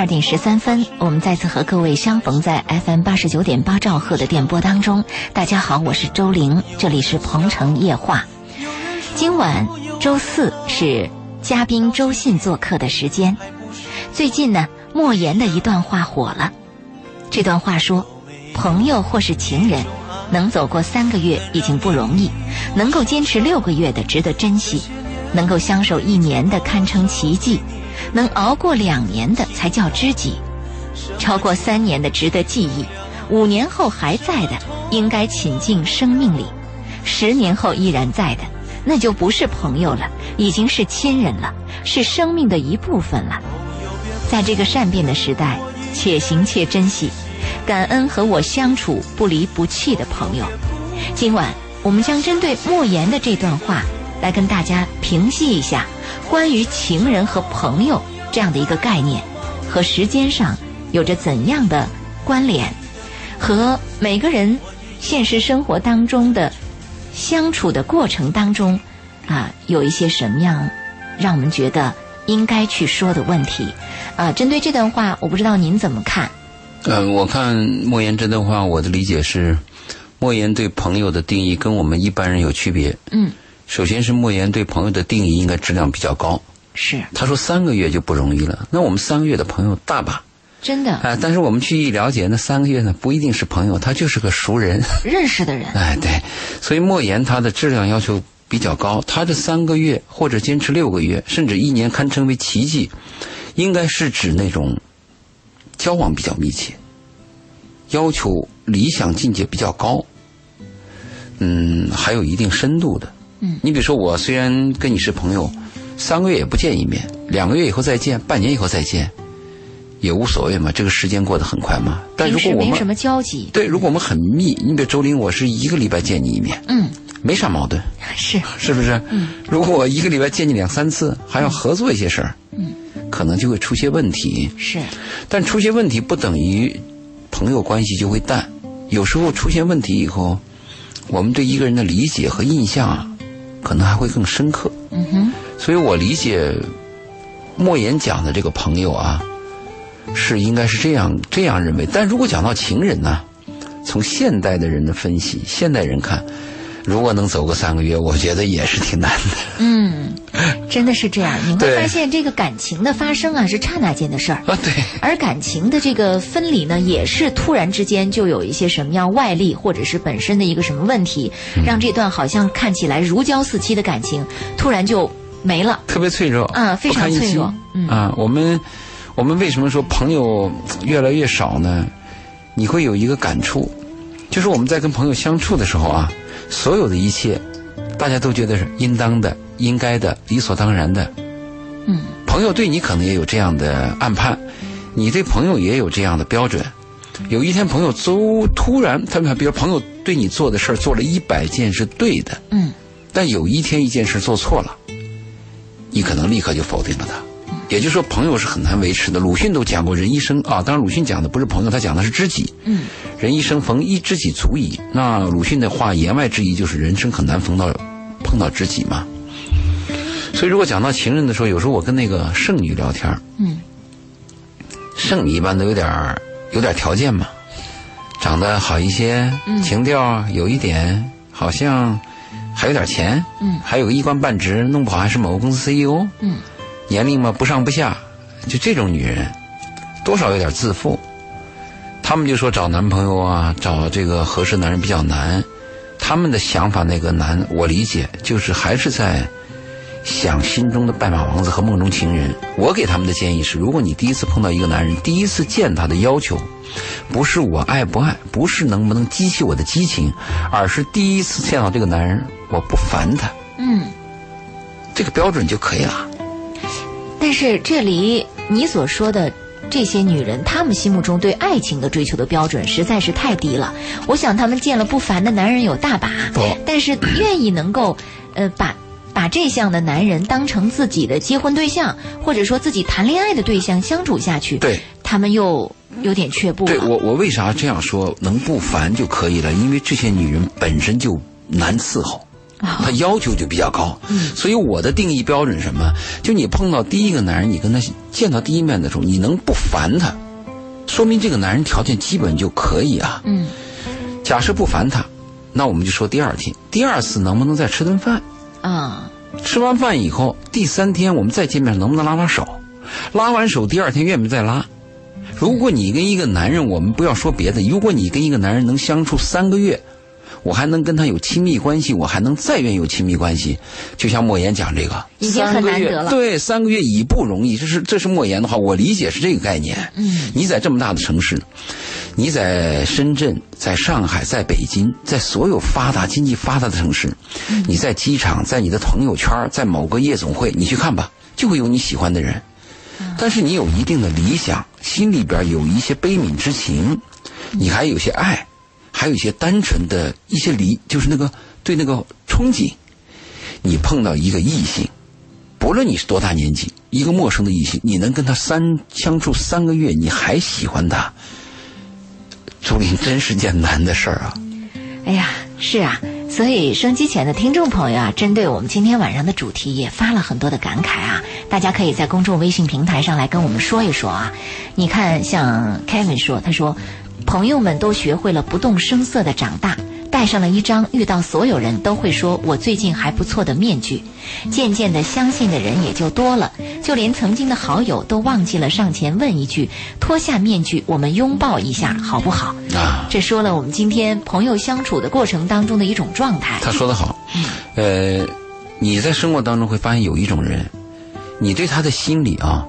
二点十三分，我们再次和各位相逢在 FM 八十九点八兆赫的电波当中。大家好，我是周玲，这里是鹏城夜话。今晚周四是嘉宾周信做客的时间。最近呢，莫言的一段话火了。这段话说：“朋友或是情人，能走过三个月已经不容易，能够坚持六个月的值得珍惜，能够相守一年的堪称奇迹。”能熬过两年的才叫知己，超过三年的值得记忆，五年后还在的应该请进生命里，十年后依然在的那就不是朋友了，已经是亲人了，是生命的一部分了。在这个善变的时代，且行且珍惜，感恩和我相处不离不弃的朋友。今晚我们将针对莫言的这段话来跟大家平息一下。关于情人和朋友这样的一个概念，和时间上有着怎样的关联，和每个人现实生活当中的相处的过程当中，啊，有一些什么样让我们觉得应该去说的问题？啊，针对这段话，我不知道您怎么看？嗯，我看莫言这段话，我的理解是，莫言对朋友的定义跟我们一般人有区别。嗯。首先是莫言对朋友的定义应该质量比较高。是。他说三个月就不容易了，那我们三个月的朋友大把。真的。哎，但是我们去一了解，那三个月呢不一定是朋友，他就是个熟人。认识的人。哎，对。所以莫言他的质量要求比较高，他这三个月或者坚持六个月，甚至一年堪称为奇迹，应该是指那种交往比较密切，要求理想境界比较高，嗯，还有一定深度的。嗯，你比如说，我虽然跟你是朋友，三个月也不见一面，两个月以后再见，半年以后再见，也无所谓嘛。这个时间过得很快嘛。但如果我们没什么交集，对，如果我们很密，你比如周林，我是一个礼拜见你一面，嗯，没啥矛盾，是是不是？嗯，如果我一个礼拜见你两三次，还要合作一些事儿，嗯，可能就会出现问题。是，但出现问题不等于朋友关系就会淡，有时候出现问题以后，我们对一个人的理解和印象啊。可能还会更深刻，嗯哼，所以我理解莫言讲的这个朋友啊，是应该是这样这样认为。但如果讲到情人呢，从现代的人的分析，现代人看。如果能走个三个月，我觉得也是挺难的。嗯，真的是这样。你会发现，这个感情的发生啊，是刹那间的事儿啊。对。而感情的这个分离呢，也是突然之间就有一些什么样外力，或者是本身的一个什么问题，让这段好像看起来如胶似漆的感情，突然就没了。特别脆弱啊，非常脆弱。嗯啊，我们我们为什么说朋友越来越少呢？你会有一个感触，就是我们在跟朋友相处的时候啊。所有的一切，大家都觉得是应当的、应该的、理所当然的。嗯，朋友对你可能也有这样的暗判，你对朋友也有这样的标准。有一天，朋友都突然，他们比如朋友对你做的事儿做了一百件是对的，嗯，但有一天一件事做错了，你可能立刻就否定了他。也就是说，朋友是很难维持的。鲁迅都讲过，人一生啊，当然鲁迅讲的不是朋友，他讲的是知己。嗯，人一生逢一知己足矣。那鲁迅的话言外之意就是人生很难逢到碰到知己嘛。所以，如果讲到情人的时候，有时候我跟那个剩女聊天嗯，剩女一般都有点有点条件嘛，长得好一些，情调有一点，好像还有点钱，嗯，还有个一官半职，弄不好还是某个公司 CEO，嗯。年龄嘛不上不下，就这种女人，多少有点自负。他们就说找男朋友啊，找这个合适男人比较难。他们的想法那个难，我理解，就是还是在想心中的白马王子和梦中情人。我给他们的建议是：如果你第一次碰到一个男人，第一次见他的要求，不是我爱不爱，不是能不能激起我的激情，而是第一次见到这个男人，我不烦他。嗯，这个标准就可以了。但是这里你所说的这些女人，她们心目中对爱情的追求的标准实在是太低了。我想她们见了不凡的男人有大把，但是愿意能够，呃，把把这项的男人当成自己的结婚对象，或者说自己谈恋爱的对象相处下去，对，他们又有点却步。对我，我为啥这样说？能不烦就可以了，因为这些女人本身就难伺候。他要求就比较高。所以我的定义标准是什么？就你碰到第一个男人，你跟他见到第一面的时候，你能不烦他，说明这个男人条件基本就可以啊。嗯，假设不烦他，那我们就说第二天，第二次能不能再吃顿饭？啊，吃完饭以后，第三天我们再见面，能不能拉拉手？拉完手，第二天愿不愿意再拉？如果你跟一个男人，我们不要说别的，如果你跟一个男人能相处三个月，我还能跟他有亲密关系，我还能再愿意有亲密关系，就像莫言讲这个，已经很三个难得了。月对，三个月已不容易，这是这是莫言的话，我理解是这个概念。嗯，你在这么大的城市，你在深圳、在上海、在北京，在所有发达经济发达的城市，你在机场、在你的朋友圈、在某个夜总会，你去看吧，就会有你喜欢的人。但是你有一定的理想，心里边有一些悲悯之情，你还有些爱，还有一些单纯的一些理，就是那个对那个憧憬。你碰到一个异性，不论你是多大年纪，一个陌生的异性，你能跟他三相处三个月，你还喜欢他，朱琳真是件难的事儿啊！哎呀，是啊，所以收机前的听众朋友啊，针对我们今天晚上的主题也发了很多的感慨啊，大家可以在公众微信平台上来跟我们说一说啊。你看，像 Kevin 说，他说，朋友们都学会了不动声色的长大。戴上了一张遇到所有人都会说我最近还不错的面具，渐渐的相信的人也就多了，就连曾经的好友都忘记了上前问一句：脱下面具，我们拥抱一下好不好？啊，这说了我们今天朋友相处的过程当中的一种状态。他说的好，呃，你在生活当中会发现有一种人，你对他的心理啊，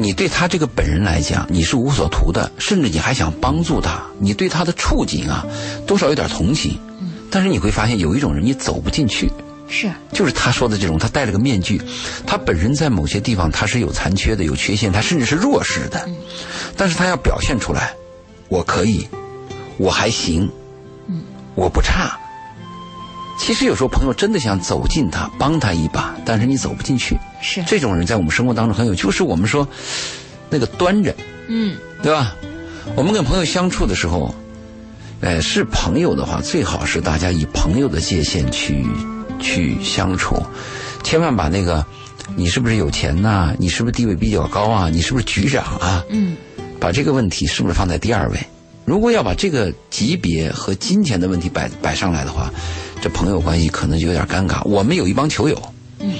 你对他这个本人来讲，你是无所图的，甚至你还想帮助他，你对他的处境啊，多少有点同情。嗯但是你会发现有一种人你走不进去，是，就是他说的这种，他戴了个面具，他本人在某些地方他是有残缺的、有缺陷，他甚至是弱势的，但是他要表现出来，我可以，我还行，嗯，我不差。其实有时候朋友真的想走近他，帮他一把，但是你走不进去。是，这种人在我们生活当中很有，就是我们说那个端着，嗯，对吧？我们跟朋友相处的时候，哎，是朋友的话，最好是大家以朋友的界限去去相处，千万把那个你是不是有钱呐、你是不是地位比较高啊？你是不是局长啊？嗯，把这个问题是不是放在第二位？如果要把这个级别和金钱的问题摆摆上来的话，这朋友关系可能就有点尴尬。我们有一帮球友，嗯，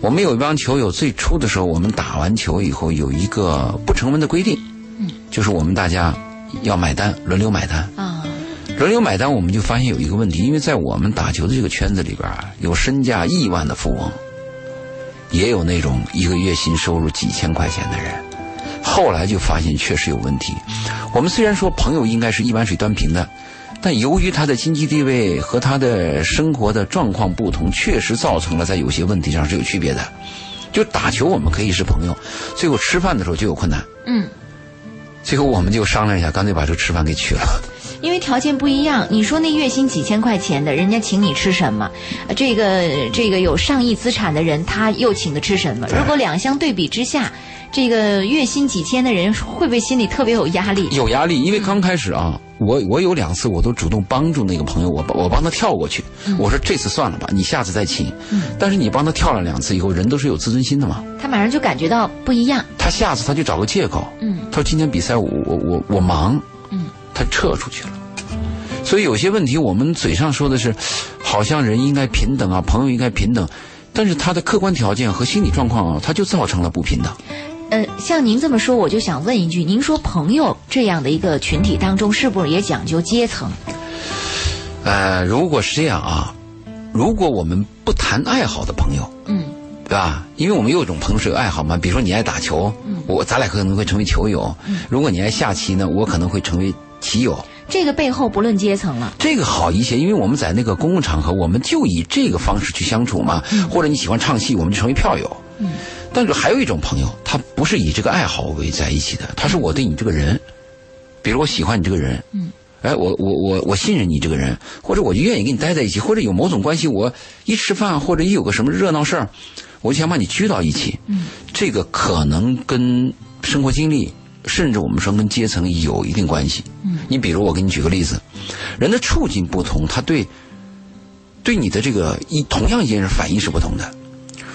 我们有一帮球友，最初的时候，我们打完球以后有一个不成文的规定，嗯，就是我们大家要买单，轮流买单。啊，轮流买单，我们就发现有一个问题，因为在我们打球的这个圈子里边啊，有身价亿万的富翁，也有那种一个月薪收入几千块钱的人。后来就发现确实有问题。我们虽然说朋友应该是一碗水端平的，但由于他的经济地位和他的生活的状况不同，确实造成了在有些问题上是有区别的。就打球我们可以是朋友，最后吃饭的时候就有困难。嗯。最后我们就商量一下，干脆把这个吃饭给取了。因为条件不一样，你说那月薪几千块钱的，人家请你吃什么？呃这个这个有上亿资产的人，他又请的吃什么？如果两相对比之下，这个月薪几千的人会不会心里特别有压力？有压力，因为刚开始啊，我我有两次我都主动帮助那个朋友，我帮我帮他跳过去。我说这次算了吧，你下次再请。但是你帮他跳了两次以后，人都是有自尊心的嘛，他马上就感觉到不一样。他下次他就找个借口，嗯他说今天比赛我我我我忙，嗯，他撤出去了。所以有些问题我们嘴上说的是，好像人应该平等啊，朋友应该平等，但是他的客观条件和心理状况啊，他就造成了不平等。呃，像您这么说，我就想问一句：您说朋友这样的一个群体当中，是不是也讲究阶层？呃，如果是这样啊，如果我们不谈爱好的朋友，嗯对吧？因为我们有一种朋友是有爱好嘛，比如说你爱打球，我咱俩可能会成为球友；嗯如果你爱下棋呢，我可能会成为棋友。这个背后不论阶层了。这个好一些，因为我们在那个公共场合，我们就以这个方式去相处嘛。或者你喜欢唱戏，我们就成为票友。嗯但是还有一种朋友，他不是以这个爱好为在一起的，他是我对你这个人，比如我喜欢你这个人，嗯，哎，我我我我信任你这个人，或者我就愿意跟你待在一起，或者有某种关系，我一吃饭或者一有个什么热闹事儿，我就想把你聚到一起。嗯，这个可能跟生活经历，甚至我们说跟阶层有一定关系。嗯，你比如我给你举个例子，人的处境不同，他对对你的这个一同样一件事反应是不同的。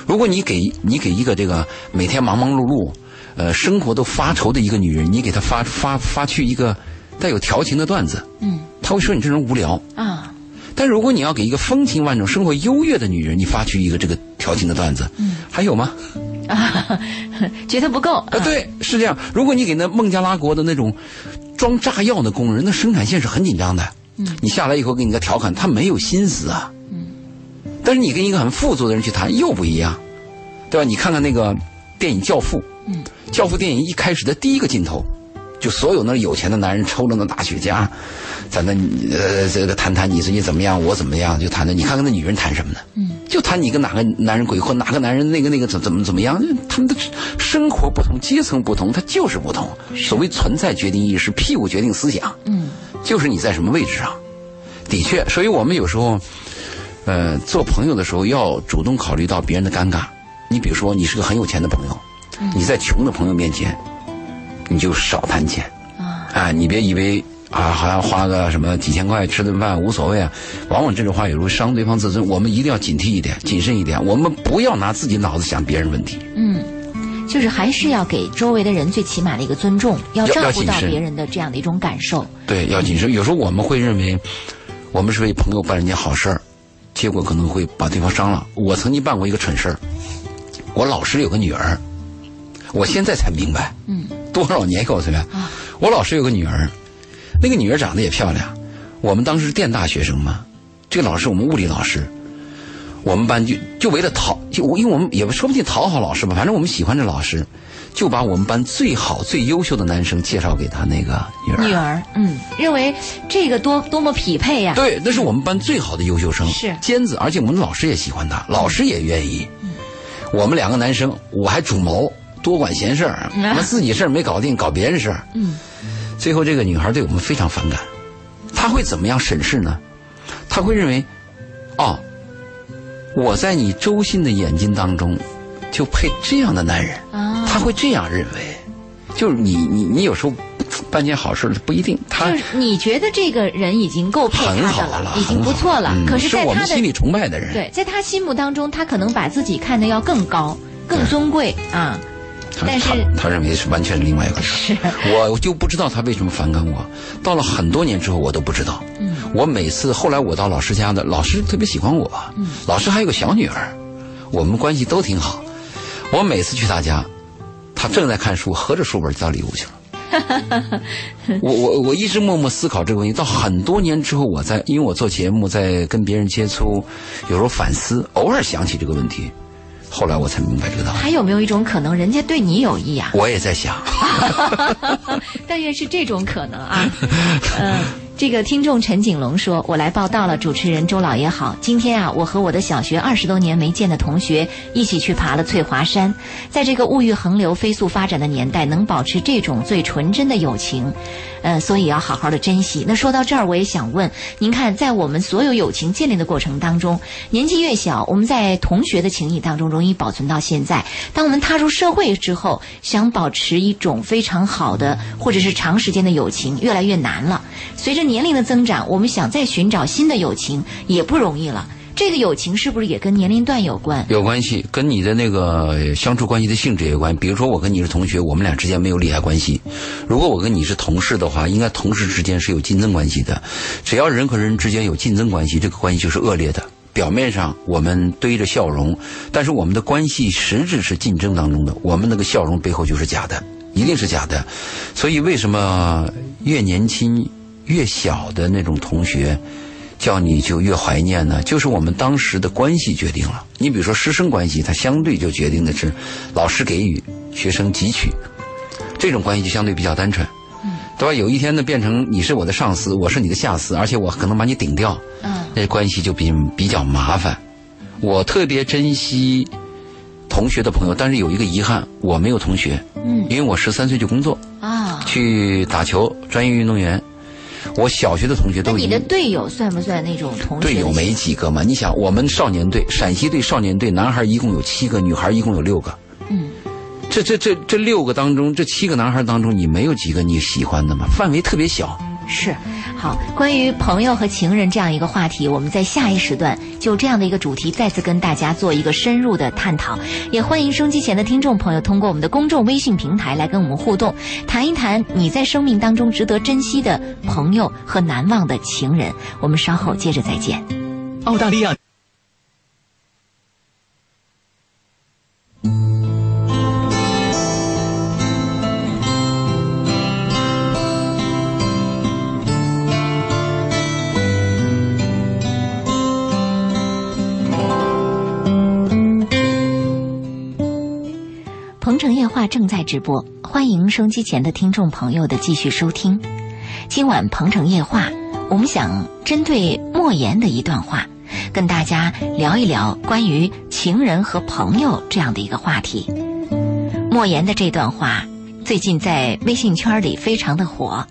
如果你给你给一个这个每天忙忙碌碌，呃，生活都发愁的一个女人，你给她发发发去一个带有调情的段子，嗯，她会说你这人无聊。啊，但如果你要给一个风情万种、生活优越的女人，你发去一个这个调情的段子，嗯，还有吗？啊，觉得不够啊，对，是这样。如果你给那孟加拉国的那种装炸药的工人，那生产线是很紧张的。嗯，你下来以后给你个调侃，他没有心思啊。嗯，但是你跟一个很富足的人去谈又不一样，对吧？你看看那个电影《教父》，嗯，《教父》电影一开始的第一个镜头，就所有那有钱的男人抽着那大雪茄，在那呃这个谈谈你最近怎么样，我怎么样，就谈谈。你看看那女人谈什么呢？嗯，就谈你跟哪个男人鬼混，哪个男人那个那个怎怎么怎么样？他们的生活不同，阶层不同，他就是不同。所谓存在决定意识，屁股决定思想。嗯。就是你在什么位置上，的确，所以我们有时候，呃，做朋友的时候要主动考虑到别人的尴尬。你比如说，你是个很有钱的朋友，你在穷的朋友面前，你就少谈钱啊！哎，你别以为啊，好像花个什么几千块吃顿饭无所谓啊。往往这种话有时候伤对方自尊，我们一定要警惕一点，谨慎一点。我们不要拿自己脑子想别人问题。嗯。就是还是要给周围的人最起码的一个尊重，要照顾到别人的这样的一种感受。对，要谨慎。有时候我们会认为，我们是为朋友办了件好事儿，结果可能会把对方伤了。我曾经办过一个蠢事儿，我老师有个女儿，我现在才明白，嗯，多少年告诉你，我老师有个女儿，那个女儿长得也漂亮，我们当时是电大学生嘛，这个老师我们物理老师。我们班就就为了讨，就因为我们也说不定讨好老师吧，反正我们喜欢这老师，就把我们班最好最优秀的男生介绍给他那个女儿。女儿，嗯，认为这个多多么匹配呀！对，那是我们班最好的优秀生，是尖子，而且我们老师也喜欢他，老师也愿意。嗯，我们两个男生，我还主谋，多管闲事儿，那自己事儿没搞定，搞别人事儿。嗯，最后这个女孩对我们非常反感，她会怎么样审视呢？她会认为，哦。我在你周信的眼睛当中，就配这样的男人，他会这样认为。就是你你你有时候办件好事不一定。他就是你觉得这个人已经够配他的了，已经不错了。可是，在他的心里崇拜的人，对，在他心目当中，他可能把自己看得要更高、更尊贵啊。但是他认为是完全是另外一回事。我就不知道他为什么反感我。到了很多年之后，我都不知道。嗯。我每次后来我到老师家的，老师特别喜欢我。嗯。老师还有个小女儿，我们关系都挺好。我每次去他家，他正在看书，合着书本到礼物去了。我我我一直默默思考这个问题，到很多年之后，我在因为我做节目，在跟别人接触，有时候反思，偶尔想起这个问题。后来我才明白这个道理。还有没有一种可能，人家对你有意啊？我也在想。但愿是这种可能啊。嗯。这个听众陈景龙说：“我来报道了，主持人周老爷好。今天啊，我和我的小学二十多年没见的同学一起去爬了翠华山。在这个物欲横流、飞速发展的年代，能保持这种最纯真的友情，呃，所以要好好的珍惜。那说到这儿，我也想问您看，在我们所有友情建立的过程当中，年纪越小，我们在同学的情谊当中容易保存到现在；当我们踏入社会之后，想保持一种非常好的或者是长时间的友情，越来越难了。随着年龄的增长，我们想再寻找新的友情也不容易了。这个友情是不是也跟年龄段有关？有关系，跟你的那个相处关系的性质也有关。比如说，我跟你是同学，我们俩之间没有利害关系；如果我跟你是同事的话，应该同事之间是有竞争关系的。只要人和人之间有竞争关系，这个关系就是恶劣的。表面上我们堆着笑容，但是我们的关系实质是竞争当中的，我们那个笑容背后就是假的，一定是假的。所以，为什么越年轻？越小的那种同学，叫你就越怀念呢。就是我们当时的关系决定了。你比如说师生关系，它相对就决定的是老师给予，学生汲取，这种关系就相对比较单纯，对吧？有一天呢，变成你是我的上司，我是你的下司，而且我可能把你顶掉，嗯，那关系就比比较麻烦。我特别珍惜同学的朋友，但是有一个遗憾，我没有同学，嗯，因为我十三岁就工作啊，去打球，专业运动员。我小学的同学都，你的队友算不算那种同学？队友没几个嘛？你想，我们少年队，陕西队少年队，男孩一共有七个，女孩一共有六个。嗯，这这这这六个当中，这七个男孩当中，你没有几个你喜欢的嘛？范围特别小。是，好，关于朋友和情人这样一个话题，我们在下一时段就这样的一个主题再次跟大家做一个深入的探讨。也欢迎收机前的听众朋友通过我们的公众微信平台来跟我们互动，谈一谈你在生命当中值得珍惜的朋友和难忘的情人。我们稍后接着再见。澳大利亚。直播，欢迎收机前的听众朋友的继续收听。今晚《鹏城夜话》，我们想针对莫言的一段话，跟大家聊一聊关于情人和朋友这样的一个话题。莫言的这段话最近在微信圈里非常的火。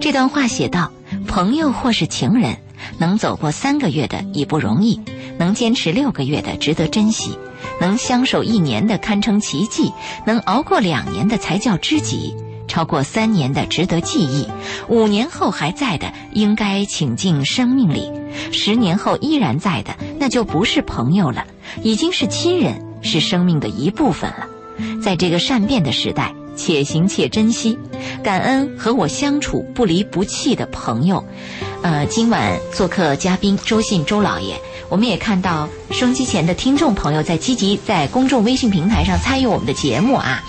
这段话写道：“朋友或是情人，能走过三个月的已不容易，能坚持六个月的值得珍惜。”能相守一年的堪称奇迹，能熬过两年的才叫知己，超过三年的值得记忆，五年后还在的应该请进生命里，十年后依然在的那就不是朋友了，已经是亲人，是生命的一部分了。在这个善变的时代，且行且珍惜，感恩和我相处不离不弃的朋友。呃，今晚做客嘉宾周信周老爷。我们也看到收音机前的听众朋友在积极在公众微信平台上参与我们的节目啊。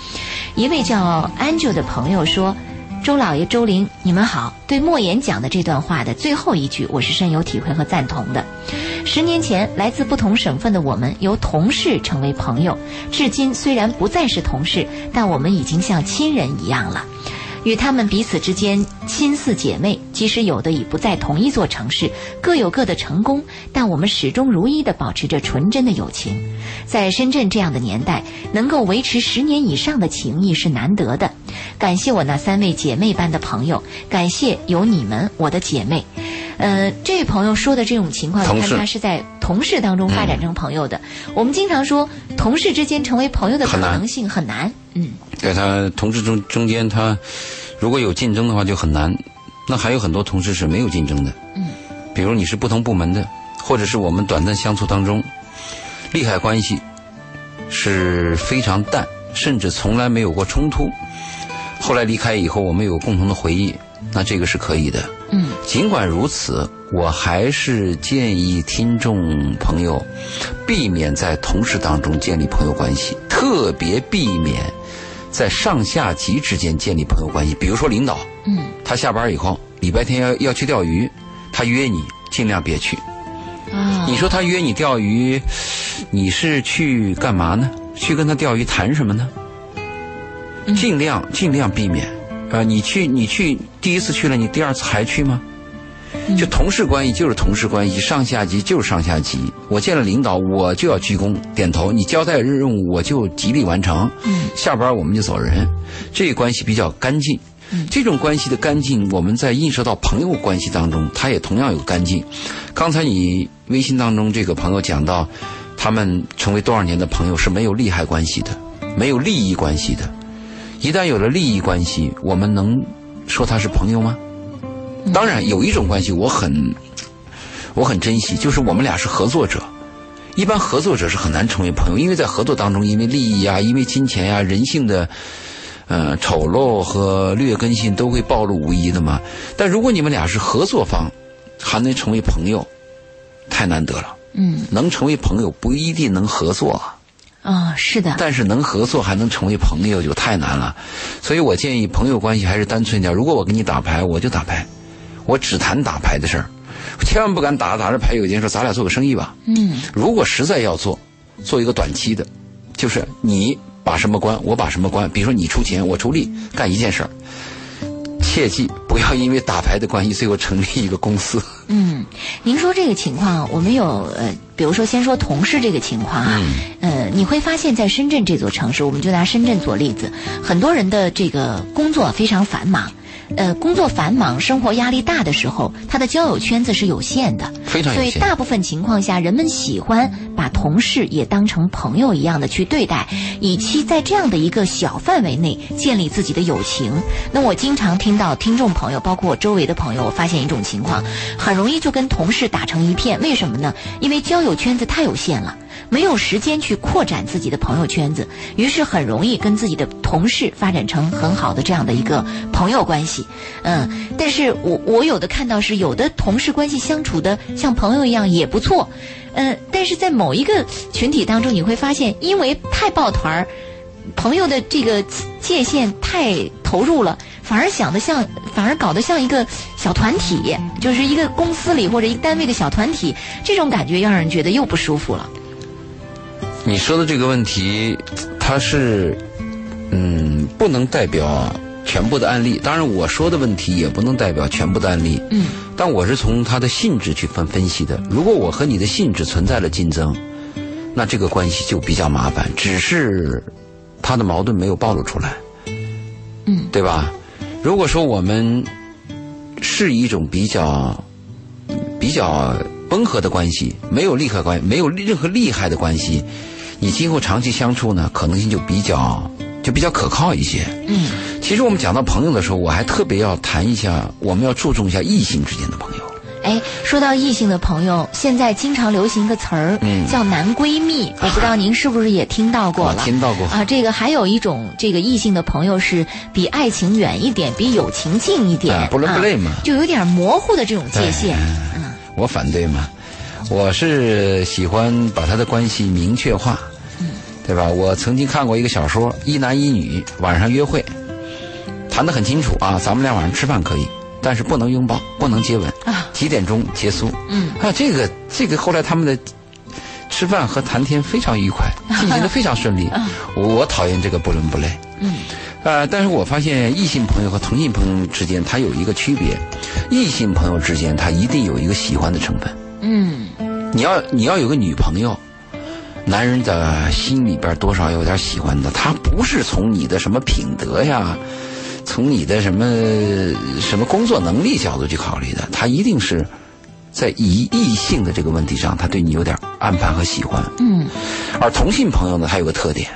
一位叫 Angel 的朋友说：“周老爷、周玲，你们好。对莫言讲的这段话的最后一句，我是深有体会和赞同的。十年前，来自不同省份的我们由同事成为朋友，至今虽然不再是同事，但我们已经像亲人一样了。”与她们彼此之间亲似姐妹，即使有的已不在同一座城市，各有各的成功，但我们始终如一地保持着纯真的友情。在深圳这样的年代，能够维持十年以上的情谊是难得的。感谢我那三位姐妹般的朋友，感谢有你们，我的姐妹。呃，这位朋友说的这种情况，你看他是在同事当中发展成朋友的。我们经常说，同事之间成为朋友的可能性很难。嗯，在他同事中中间，他如果有竞争的话就很难。那还有很多同事是没有竞争的。嗯，比如你是不同部门的，或者是我们短暂相处当中，利害关系是非常淡，甚至从来没有过冲突。后来离开以后，我们有共同的回忆，那这个是可以的。嗯，尽管如此，我还是建议听众朋友避免在同事当中建立朋友关系，特别避免。在上下级之间建立朋友关系，比如说领导，嗯，他下班以后，礼拜天要要去钓鱼，他约你，尽量别去。啊，你说他约你钓鱼，你是去干嘛呢？去跟他钓鱼谈什么呢？尽量尽量避免。啊，你去你去第一次去了，你第二次还去吗？就同事关系就是同事关系，上下级就是上下级。我见了领导，我就要鞠躬点头。你交代任务，我就极力完成。嗯，下班我们就走人，这关系比较干净。嗯，这种关系的干净，我们在映射到朋友关系当中，它也同样有干净。刚才你微信当中这个朋友讲到，他们成为多少年的朋友是没有利害关系的，没有利益关系的。一旦有了利益关系，我们能说他是朋友吗？当然，有一种关系我很，我很珍惜，就是我们俩是合作者。一般合作者是很难成为朋友，因为在合作当中，因为利益呀，因为金钱呀，人性的呃丑陋和劣根性都会暴露无遗的嘛。但如果你们俩是合作方，还能成为朋友，太难得了。嗯，能成为朋友不一定能合作。啊，是的。但是能合作还能成为朋友就太难了，所以我建议朋友关系还是单纯点。如果我跟你打牌，我就打牌。我只谈打牌的事儿，千万不敢打着打着牌，有一天说咱俩做个生意吧。嗯，如果实在要做，做一个短期的，就是你把什么关，我把什么关。比如说你出钱，我出力，干一件事儿。切记不要因为打牌的关系，最后成立一个公司。嗯，您说这个情况，我们有呃，比如说先说同事这个情况啊，呃，你会发现在深圳这座城市，我们就拿深圳做例子，很多人的这个工作非常繁忙。呃，工作繁忙、生活压力大的时候，他的交友圈子是有限的，非常有限所以大部分情况下，人们喜欢把同事也当成朋友一样的去对待，以期在这样的一个小范围内建立自己的友情。那我经常听到听众朋友，包括我周围的朋友，我发现一种情况，很容易就跟同事打成一片。为什么呢？因为交友圈子太有限了。没有时间去扩展自己的朋友圈子，于是很容易跟自己的同事发展成很好的这样的一个朋友关系。嗯，但是我我有的看到是有的同事关系相处的像朋友一样也不错，嗯，但是在某一个群体当中，你会发现因为太抱团儿，朋友的这个界限太投入了，反而想的像，反而搞得像一个小团体，就是一个公司里或者一个单位的小团体，这种感觉让人觉得又不舒服了。你说的这个问题，它是，嗯，不能代表全部的案例。当然，我说的问题也不能代表全部的案例。嗯。但我是从它的性质去分分析的。如果我和你的性质存在了竞争，那这个关系就比较麻烦。只是，它的矛盾没有暴露出来。嗯。对吧？如果说我们是一种比较，比较温和的关系，没有利害关系，没有任何利害的关系。你今后长期相处呢，可能性就比较就比较可靠一些。嗯，其实我们讲到朋友的时候，我还特别要谈一下，我们要注重一下异性之间的朋友。哎，说到异性的朋友，现在经常流行一个词儿，嗯叫男闺蜜。我不知道您是不是也听到过了？我听到过啊。这个还有一种这个异性的朋友是比爱情远一点，比友情近一点，啊不伦不类嘛啊就有点模糊的这种界限。嗯我反对嘛，我是喜欢把他的关系明确化，对吧？我曾经看过一个小说，一男一女晚上约会，谈得很清楚啊，咱们俩晚上吃饭可以，但是不能拥抱，不能接吻啊，几点钟结束？嗯啊，这个这个后来他们的吃饭和谈天非常愉快，进行的 非常顺利。我我讨厌这个不伦不类。嗯呃，但是我发现异性朋友和同性朋友之间，它有一个区别，异性朋友之间，他一定有一个喜欢的成分。嗯你要你要有个女朋友，男人的心里边多少有点喜欢的，他不是从你的什么品德呀，从你的什么什么工作能力角度去考虑的，他一定是在以异性的这个问题上，他对你有点安排和喜欢。嗯而同性朋友呢，他有个特点，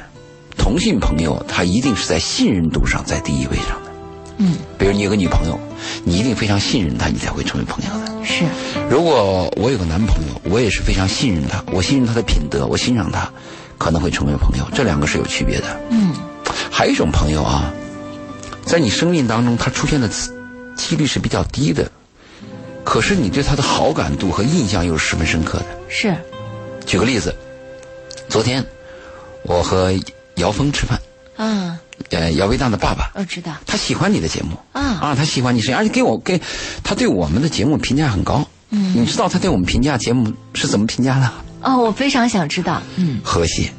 同性朋友他一定是在信任度上在第一位上的。嗯，比如你有个女朋友，你一定非常信任她，你才会成为朋友的。是如果我有个男朋友，我也是非常信任他，我信任他的品德，我欣赏他，可能会成为朋友。这两个是有区别的。嗯还有一种朋友啊，在你生命当中他出现的几率是比较低的，可是你对他的好感度和印象又是十分深刻的。是举个例子，昨天我和姚峰吃饭，啊，呃，姚维娜的爸爸，我知道他喜欢你的节目啊啊，他喜欢你声音，而且给我给他对我们的节目评价很高。嗯你知道他对我们评价节目是怎么评价的？哦，我非常想知道。嗯，和谐，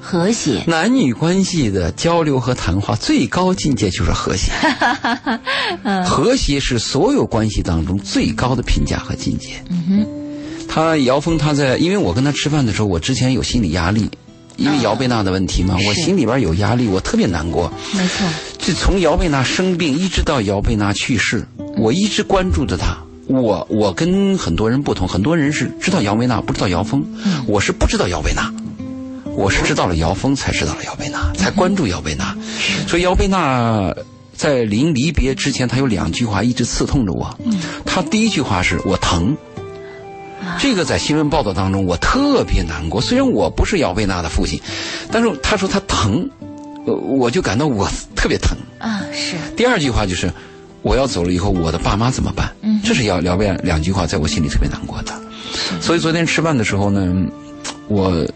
和谐。男女关系的交流和谈话最高境界就是和谐。和谐是所有关系当中最高的评价和境界。嗯哼，他姚峰他在，因为我跟他吃饭的时候，我之前有心理压力，因为姚贝娜的问题嘛，我心里边有压力，我特别难过。没错。就从姚贝娜生病一直到姚贝娜去世，我一直关注着她。我我跟很多人不同，很多人是知道姚贝娜，不知道姚峰。我是不知道姚贝娜，我是知道了姚峰，才知道了姚贝娜，才关注姚贝娜。所以姚贝娜在临离别之前，她有两句话一直刺痛着我。她第一句话是我疼。这个在新闻报道当中，我特别难过。虽然我不是姚贝娜的父亲，但是他说他疼，呃我就感到我特别疼。啊，是第二句话就是，我要走了以后，我的爸妈怎么办？嗯这是姚姚贝两句话，在我心里特别难过的。所以昨天吃饭的时候呢，我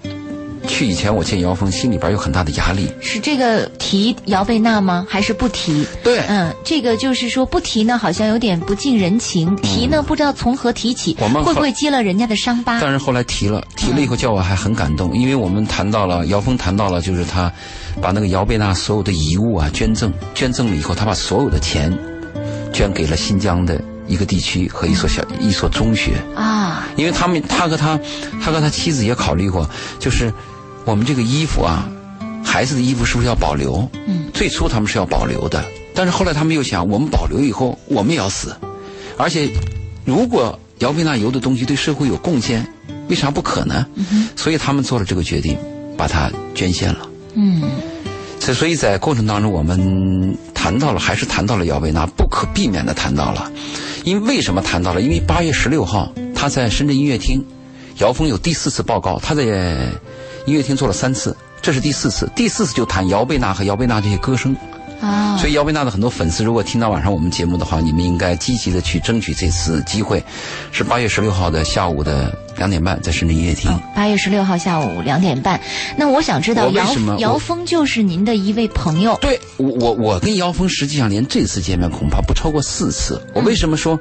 去以前我见姚峰，心里边有很大的压力。是这个提姚贝娜吗？还是不提？对嗯，这个就是说不提呢，好像有点不近人情；提呢，不知道从何提起，嗯我们会不会揭了人家的伤疤？但是后来提了，提了以后叫我还很感动，因为我们谈到了姚峰谈到了，就是他把那个姚贝娜所有的遗物啊捐赠，捐赠了以后，他把所有的钱捐给了新疆的一个地区和一所小一所中学。啊，因为他们他和他他和他妻子也考虑过，就是我们这个衣服啊，孩子的衣服是不是要保留？嗯，最初他们是要保留的，但是后来他们又想，我们保留以后我们也要死，而且如果姚贝娜邮的东西对社会有贡献，为啥不可呢？所以他们做了这个决定，把它捐献了。嗯，所所以在过程当中，我们谈到了，还是谈到了姚贝娜，不可避免的谈到了。因为为什么谈到了？因为八月十六号他在深圳音乐厅，姚峰有第四次报告，他在音乐厅做了三次，这是第四次，第四次就谈姚贝娜和姚贝娜这些歌声。啊，所以姚贝娜的很多粉丝，如果听到晚上我们节目的话，你们应该积极的去争取这次机会。是八月十六号的下午的两点半，在深圳音乐厅。八月十六号下午两点半。那我想知道，姚姚峰就是您的一位朋友。对，我我我跟姚峰实际上连这次见面恐怕不超过四次。我为什么说，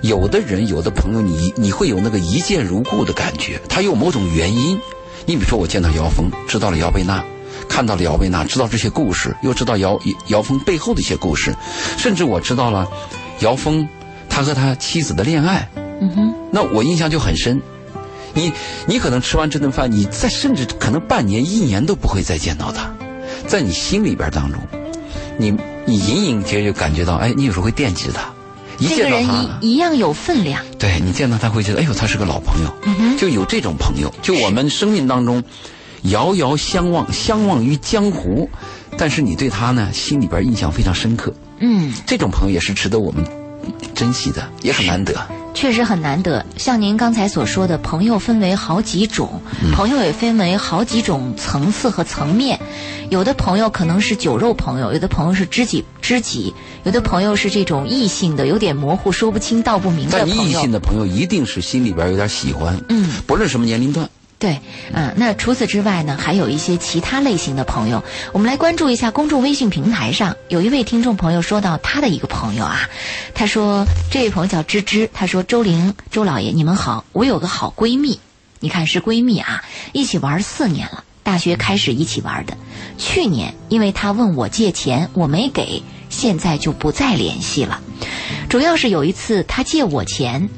有的人有的朋友，你你会有那个一见如故的感觉，他有某种原因。你比如说，我见到姚峰，知道了姚贝娜。看到了姚贝娜，知道这些故事，又知道姚姚峰背后的一些故事，甚至我知道了姚峰他和他妻子的恋爱。嗯哼，那我印象就很深。你你可能吃完这顿饭，你再甚至可能半年一年都不会再见到他，在你心里边当中，你你隐隐约约感觉到，哎，你有时候会惦记着他。一见到他，一样有分量。对你见到他会觉得，哎呦，他是个老朋友。嗯，就有这种朋友，就我们生命当中。遥遥相望，相望于江湖，但是你对他呢，心里边印象非常深刻。嗯，这种朋友也是值得我们珍惜的，也很难得。确实很难得。像您刚才所说的，朋友分为好几种，朋友也分为好几种层次和层面。有的朋友可能是酒肉朋友，有的朋友是知己知己，有的朋友是这种异性的，有点模糊、说不清道不明的朋友。但异性的朋友一定是心里边有点喜欢。嗯，不论什么年龄段。对，嗯，那除此之外呢，还有一些其他类型的朋友，我们来关注一下公众微信平台上有一位听众朋友说到他的一个朋友啊，他说这位朋友叫芝芝，他说周玲周老爷你们好，我有个好闺蜜，你看是闺蜜啊，一起玩四年了，大学开始一起玩的，去年因为她问我借钱，我没给，现在就不再联系了，主要是有一次她借我钱，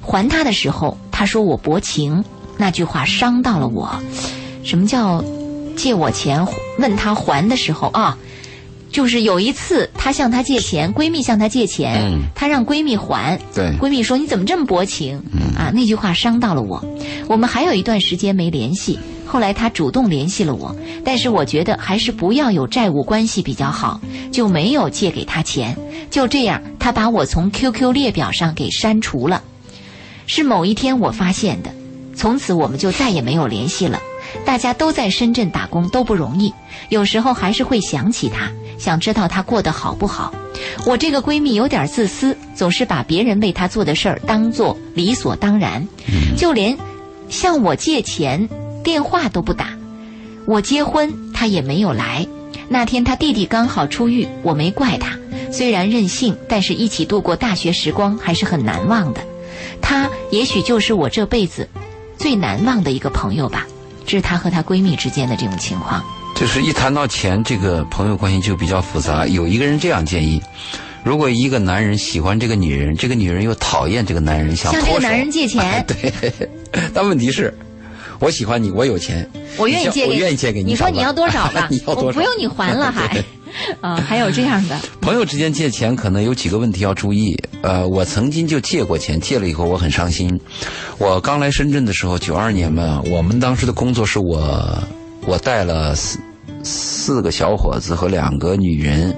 还她的时候，她说我薄情。那句话伤到了我，什么叫借我钱？问他还的时候啊，就是有一次她向她借钱，闺蜜向她借钱，她让闺蜜还。对，闺蜜说你怎么这么薄情？啊，那句话伤到了我。我们还有一段时间没联系，后来她主动联系了我，但是我觉得还是不要有债务关系比较好，就没有借给她钱。就这样，她把我从 QQ 列表上给删除了。是某一天我发现的。从此我们就再也没有联系了。大家都在深圳打工，都不容易。有时候还是会想起他，想知道他过得好不好。我这个闺蜜有点自私，总是把别人为她做的事儿当做理所当然，就连向我借钱电话都不打。我结婚她也没有来。那天她弟弟刚好出狱，我没怪她。虽然任性，但是一起度过大学时光还是很难忘的。她也许就是我这辈子。最难忘的一个朋友吧，这是她和她闺蜜之间的这种情况。就是一谈到钱，这个朋友关系就比较复杂。有一个人这样建议：如果一个男人喜欢这个女人，这个女人又讨厌这个男人，想向这个男人借钱，对。但问题是，我喜欢你，我有钱，我愿意借，我愿意借给你。你说你要多少吧？你要多少？不用你还了 还。啊，还有这样的 朋友之间借钱，可能有几个问题要注意。呃，我曾经就借过钱，借了以后我很伤心。我刚来深圳的时候，九二年嘛，我们当时的工作是我我带了四四个小伙子和两个女人，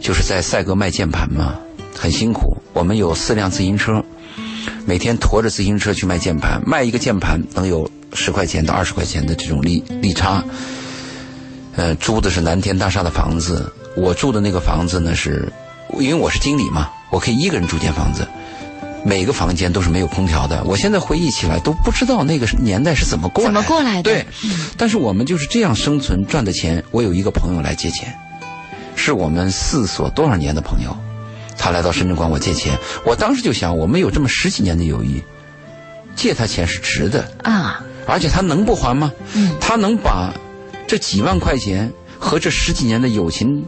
就是在赛格卖键盘嘛，很辛苦。我们有四辆自行车，每天驮着自行车去卖键盘，卖一个键盘能有十块钱到二十块钱的这种利利差。呃，租的是蓝天大厦的房子。我住的那个房子呢，是因为我是经理嘛，我可以一个人住间房子，每个房间都是没有空调的。我现在回忆起来都不知道那个年代是怎么过来怎么过来的。对，但是我们就是这样生存赚的钱。我有一个朋友来借钱，是我们四所多少年的朋友，他来到深圳管我借钱。我当时就想，我们有这么十几年的友谊，借他钱是值的啊，而且他能不还吗？嗯，他能把。这几万块钱和这十几年的友情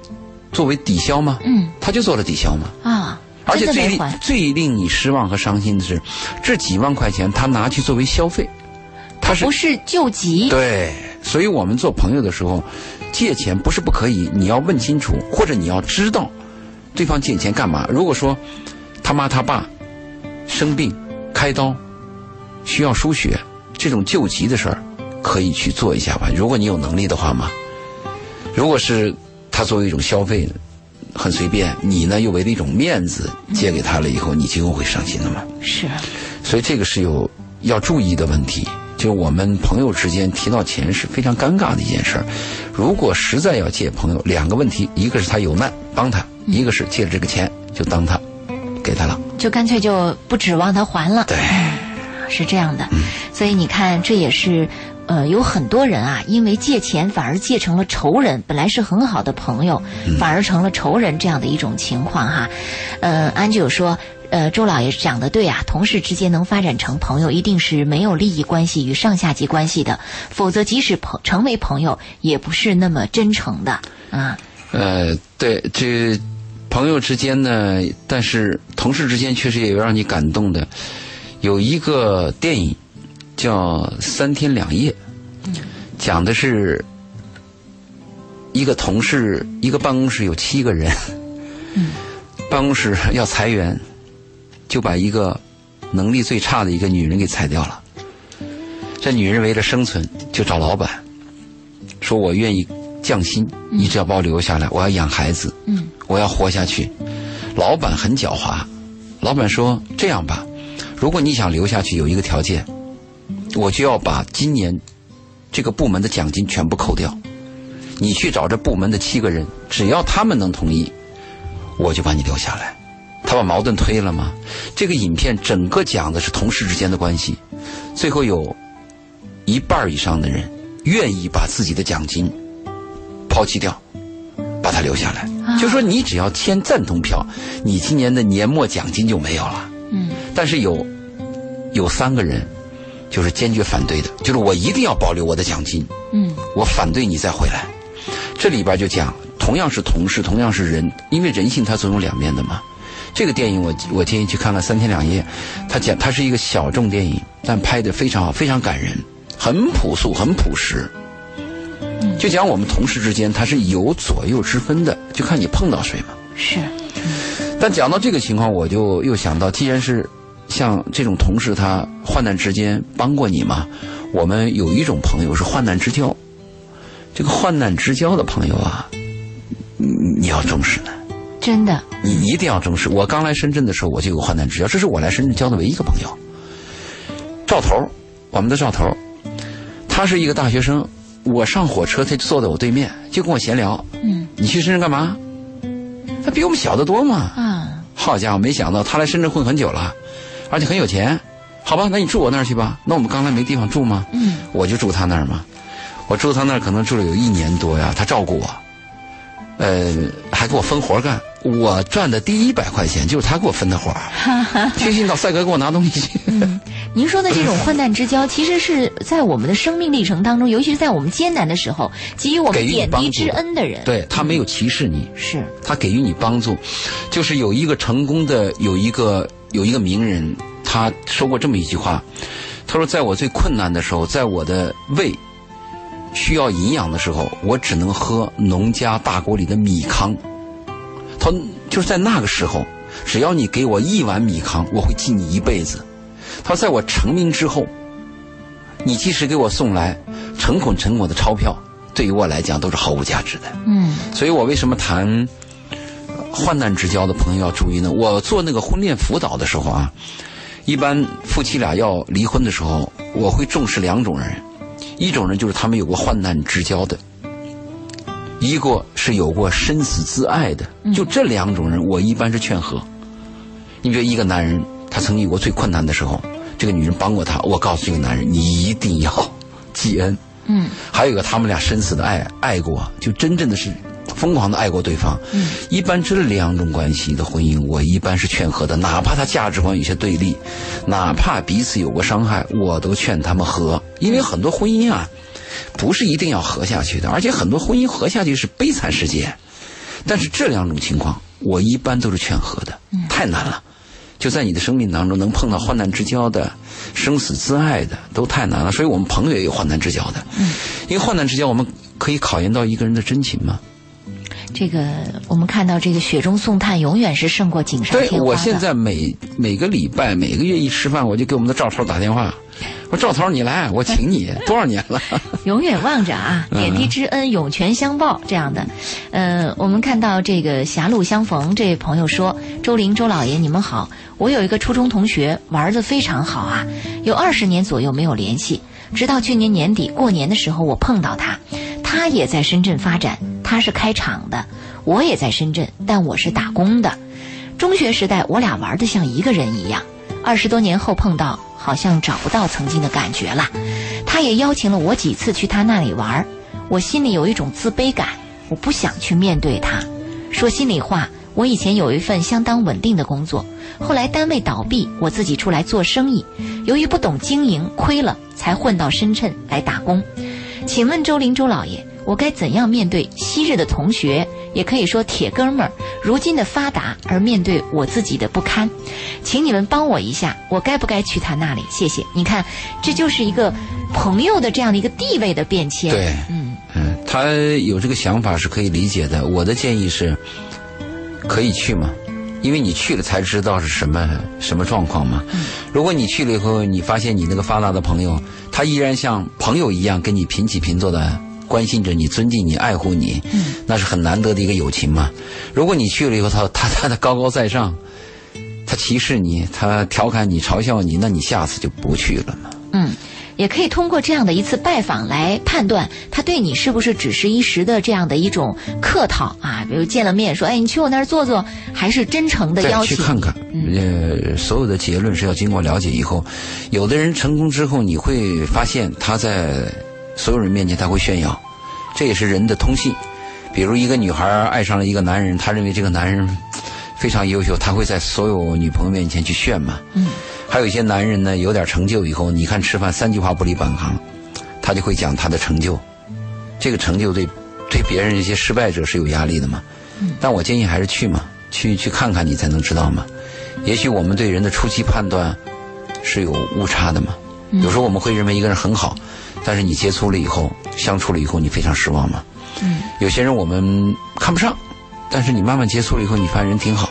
作为抵消吗？嗯，他就做了抵消吗？啊，而且最最令你失望和伤心的是，这几万块钱他拿去作为消费，他是不是救急？对，所以我们做朋友的时候，借钱不是不可以，你要问清楚，或者你要知道对方借钱干嘛？如果说他妈他爸生病开刀需要输血，这种救急的事儿可以去做一下吧。如果你有能力的话嘛。如果是他作为一种消费，很随便，你呢又为了一种面子借给他了以后，你今后会伤心的嘛？是。所以这个是有要注意的问题。就我们朋友之间提到钱是非常尴尬的一件事儿。如果实在要借朋友，两个问题，一个是他有难帮他，一个是借了这个钱就当他给他了，就干脆就不指望他还了。对，是这样的。所以你看，这也是。呃，有很多人啊，因为借钱反而借成了仇人，本来是很好的朋友，反而成了仇人这样的一种情况哈。呃，安九说，呃，周老爷讲的对啊，同事之间能发展成朋友，一定是没有利益关系与上下级关系的，否则即使朋成为朋友，也不是那么真诚的啊。呃，对，这朋友之间呢，但是同事之间确实也有让你感动的，有一个电影。叫三天两夜，讲的是一个同事，一个办公室有七个人，办公室要裁员，就把一个能力最差的一个女人给裁掉了。这女人为了生存，就找老板说：“我愿意降薪，你只要把我留下来，我要养孩子，我要活下去。”老板很狡猾，老板说：“这样吧，如果你想留下去，有一个条件。”我就要把今年这个部门的奖金全部扣掉。你去找这部门的七个人，只要他们能同意，我就把你留下来。他把矛盾推了吗？这个影片整个讲的是同事之间的关系。最后有一半以上的人愿意把自己的奖金抛弃掉，把他留下来。就说你只要签赞同票，你今年的年末奖金就没有了。嗯。但是有有三个人。就是坚决反对的，就是我一定要保留我的奖金。嗯，我反对你再回来。这里边就讲，同样是同事，同样是人，因为人性它总有两面的嘛。这个电影我我建议去看看《三天两夜》，它讲它是一个小众电影，但拍的非常好，非常感人，很朴素，很朴实。就讲我们同事之间，他是有左右之分的，就看你碰到谁嘛。是。但讲到这个情况，我就又想到，既然是。像这种同事，他患难之间帮过你吗？我们有一种朋友是患难之交，这个患难之交的朋友啊，你你要重视呢。真的，你一定要重视。我刚来深圳的时候，我就有患难之交，这是我来深圳交的唯一一个朋友。赵头，我们的赵头，他是一个大学生，我上火车，他就坐在我对面，就跟我闲聊。嗯，你去深圳干嘛？他比我们小得多嘛。嗯，好家伙，没想到他来深圳混很久了。而且很有钱，好吧，那你住我那儿去吧。那我们刚才没地方住吗？嗯，我就住他那儿嘛。我住他那儿可能住了有一年多呀，他照顾我，呃，还给我分活干。我赚的第一百块钱就是他给我分的活儿。去信到赛哥给我拿东西去。您说的这种患难之交，其实是在我们的生命历程当中，尤其是在我们艰难的时候，给予我们点滴之恩的人。对他没有歧视你，是他给予你帮助。就是有一个成功的，有一个。有一个名人，他说过这么一句话，他说：“在我最困难的时候，在我的胃需要营养的时候，我只能喝农家大锅里的米糠。他就是在那个时候，只要你给我一碗米糠，我会记你一辈子。他说，在我成名之后，你即使给我送来成捆成捆的钞票，对于我来讲都是毫无价值的。嗯，所以我为什么谈？”患难之交的朋友要注意呢。我做那个婚恋辅导的时候啊，一般夫妻俩要离婚的时候，我会重视两种人，一种人就是他们有过患难之交的，一个是有过生死之爱的。就这两种人，我一般是劝和。你比如一个男人，他曾经有过最困难的时候，这个女人帮过他，我告诉这个男人，你一定要 记恩。嗯。还有一个，他们俩生死的爱爱过，就真正的是。疯狂的爱过对方，一般这两种关系的婚姻，我一般是劝和的，哪怕他价值观有些对立，哪怕彼此有过伤害，我都劝他们和。因为很多婚姻啊，不是一定要和下去的，而且很多婚姻和下去是悲惨世界。但是这两种情况，我一般都是劝和的，太难了。就在你的生命当中能碰到患难之交的、生死之爱的，都太难了。所以我们朋友也有患难之交的，因为患难之交，我们可以考验到一个人的真情吗？这个我们看到这个雪中送炭，永远是胜过锦上对添花的。我现在每每个礼拜每个月一吃饭，我就给我们的赵头打电话，我说赵头你来，我请你多少年了？永远望着啊，嗯点滴之恩，涌泉相报这样的。呃，我们看到这个狭路相逢，这位朋友说：“周玲、周老爷，你们好，我有一个初中同学，玩的非常好啊，有二十年左右没有联系，直到去年年底过年的时候，我碰到他，他也在深圳发展，他是开厂的，我也在深圳，但我是打工的。中学时代，我俩玩的像一个人一样。二十多年后碰到，好像找不到曾经的感觉了。他也邀请了我几次去他那里玩，我心里有一种自卑感，我不想去面对他。说心里话，我以前有一份相当稳定的工作，后来单位倒闭，我自己出来做生意，由于不懂经营，亏了，才混到深圳来打工。请问周林周老爷，我该怎样面对昔日的同学，也可以说铁哥们儿，如今的发达，而面对我自己的不堪？请你们帮我一下，我该不该去他那里？谢谢。你看，这就是一个朋友的这样的一个地位的变迁。对，嗯嗯，他有这个想法是可以理解的。我的建议是，可以去嘛，因为你去了才知道是什么什么状况嘛。如果你去了以后，你发现你那个发达的朋友，他依然像朋友一样跟你平起平坐的关心着你、尊敬你、爱护你，那是很难得的一个友情嘛。如果你去了以后，他 他他的高高在上，他歧视你，他调侃你、嘲笑你，那你下次就不去了嘛。嗯，也可以通过这样的一次拜访来判断他对你是不是只是一时的这样的一种客套啊，比如见了面说，哎，你去我那儿坐坐，还是真诚的再邀请。去看看。呃，所有的结论是要经过了解以后，有的人成功之后，你会发现他在所有人面前他会炫耀，这也是人的通性。比如一个女孩爱上了一个男人，她认为这个男人非常优秀，他会在所有女朋友面前去炫嘛。嗯。还有一些男人呢，有点成就以后，你看吃饭三句话不离本行，他就会讲他的成就。这个成就对对别人这些失败者是有压力的嘛。嗯但我建议还是去嘛，去去看看你才能知道嘛。也许我们对人的初期判断是有误差的嘛。有时候我们会认为一个人很好，但是你接触了以后，相处了以后，你非常失望嘛。嗯有些人我们看不上，但是你慢慢接触了以后，你发现人挺好，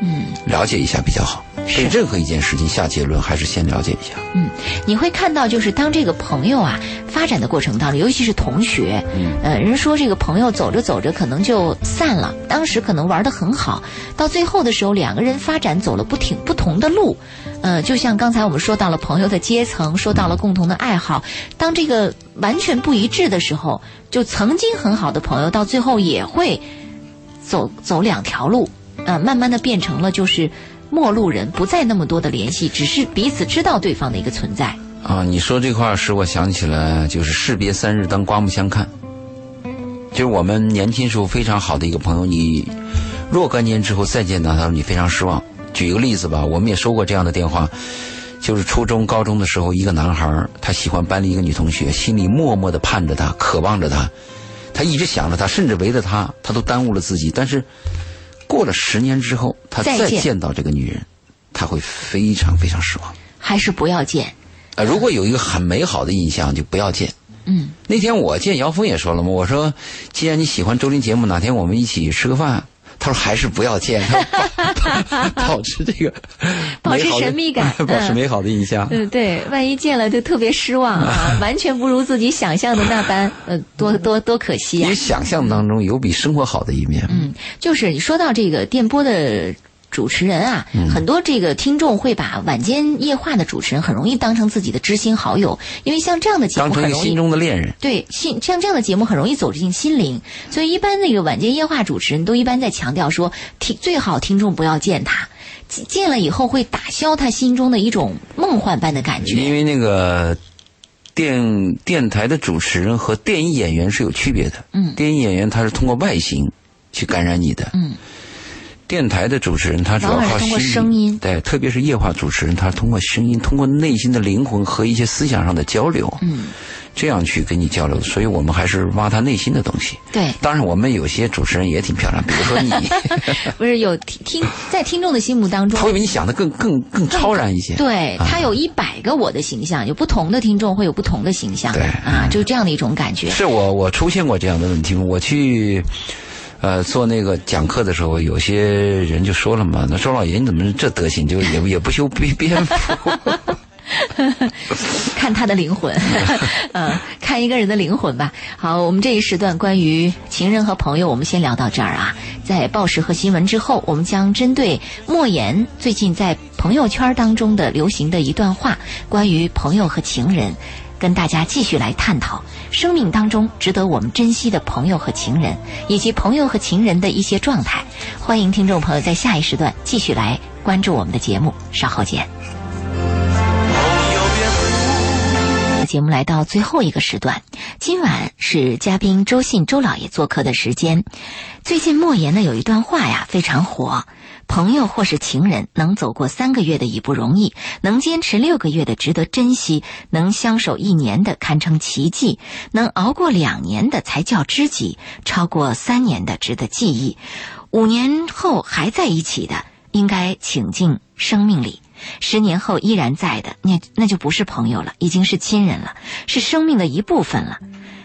嗯了解一下比较好。是。对任何一件事情下结论，还是先了解一下。嗯，你会看到，就是当这个朋友啊发展的过程当中，尤其是同学，嗯。呃，人说这个朋友走着走着可能就散了，当时可能玩得很好，到最后的时候，两个人发展走了不挺不同的路，呃，就像刚才我们说到了朋友的阶层，说到了共同的爱好，当这个完全不一致的时候，就曾经很好的朋友，到最后也会走走两条路，呃，慢慢的变成了就是陌路人，不再那么多的联系，只是彼此知道对方的一个存在。啊，你说这话使我想起了，就是士别三日，当刮目相看。就是我们年轻时候非常好的一个朋友，你若干年之后再见到他，你非常失望。举一个例子吧，我们也收过这样的电话，就是初中、高中的时候，一个男孩他喜欢班里一个女同学，心里默默的盼着她，渴望着她，他一直想着她，甚至围着她，他都耽误了自己。但是过了十年之后，他再见到这个女人，他会非常非常失望。还是不要见。呃，如果有一个很美好的印象，就不要见。嗯，那天我见姚峰也说了嘛，我说既然你喜欢周林节目，哪天我们一起吃个饭。他说还是不要见，保持这个 保持神秘感嗯 保持美好的印象。嗯，对，万一见了就特别失望啊，完全不如自己想象的那般，呃，多多多可惜啊你。想象当中有比生活好的一面。嗯，就是你说到这个电波的主持人啊，嗯很多这个听众会把晚间夜话的主持人很容易当成自己的知心好友，因为像这样的节目很容易成心中的恋人。对，心像这样的节目很容易走进心灵，所以一般那个晚间夜话主持人都一般在强调说，听最好听众不要见他，见见了以后会打消他心中的一种梦幻般的感觉因。为那个电电台的主持人和电影演员是有区别的。嗯电影演员他是通过外形去感染你的。嗯，电台的主持人他主要靠声音对，特别是夜话主持人，他通过声音，通过内心的灵魂和一些思想上的交流，嗯，这样去跟你交流。所以我们还是挖他内心的东西。对，当然，我们有些主持人也挺漂亮，比如说你，不是有听听在听众的心目当中他。会比你想的更更更超然一些。对啊他有一百个我的形象，有不同的听众会有不同的形象，对啊，就是这样的一种感觉。是我我出现过这样的问题，我去呃，做那个讲课的时候，有些人就说了嘛，那周老爷你怎么这德行，就也也不修边边幅。看他的灵魂，嗯，看一个人的灵魂吧。好，我们这一时段关于情人和朋友，我们先聊到这儿啊。在报时和新闻之后，我们将针对莫言最近在朋友圈当中的流行的一段话，关于朋友和情人，跟大家继续来探讨生命当中值得我们珍惜的朋友和情人，以及朋友和情人的一些状态。欢迎听众朋友在下一时段继续来关注我们的节目，稍后见。节目来到最后一个时段，今晚是嘉宾周信周老爷做客的时间。最近莫言呢有一段话呀非常火：朋友或是情人，能走过三个月的已不容易，能坚持六个月的值得珍惜，能相守一年的堪称奇迹，能熬过两年的才叫知己，超过三年的值得记忆，五年后还在一起的，应该请进生命里。十年后依然在的，那那就不是朋友了，已经是亲人了，是生命的一部分了。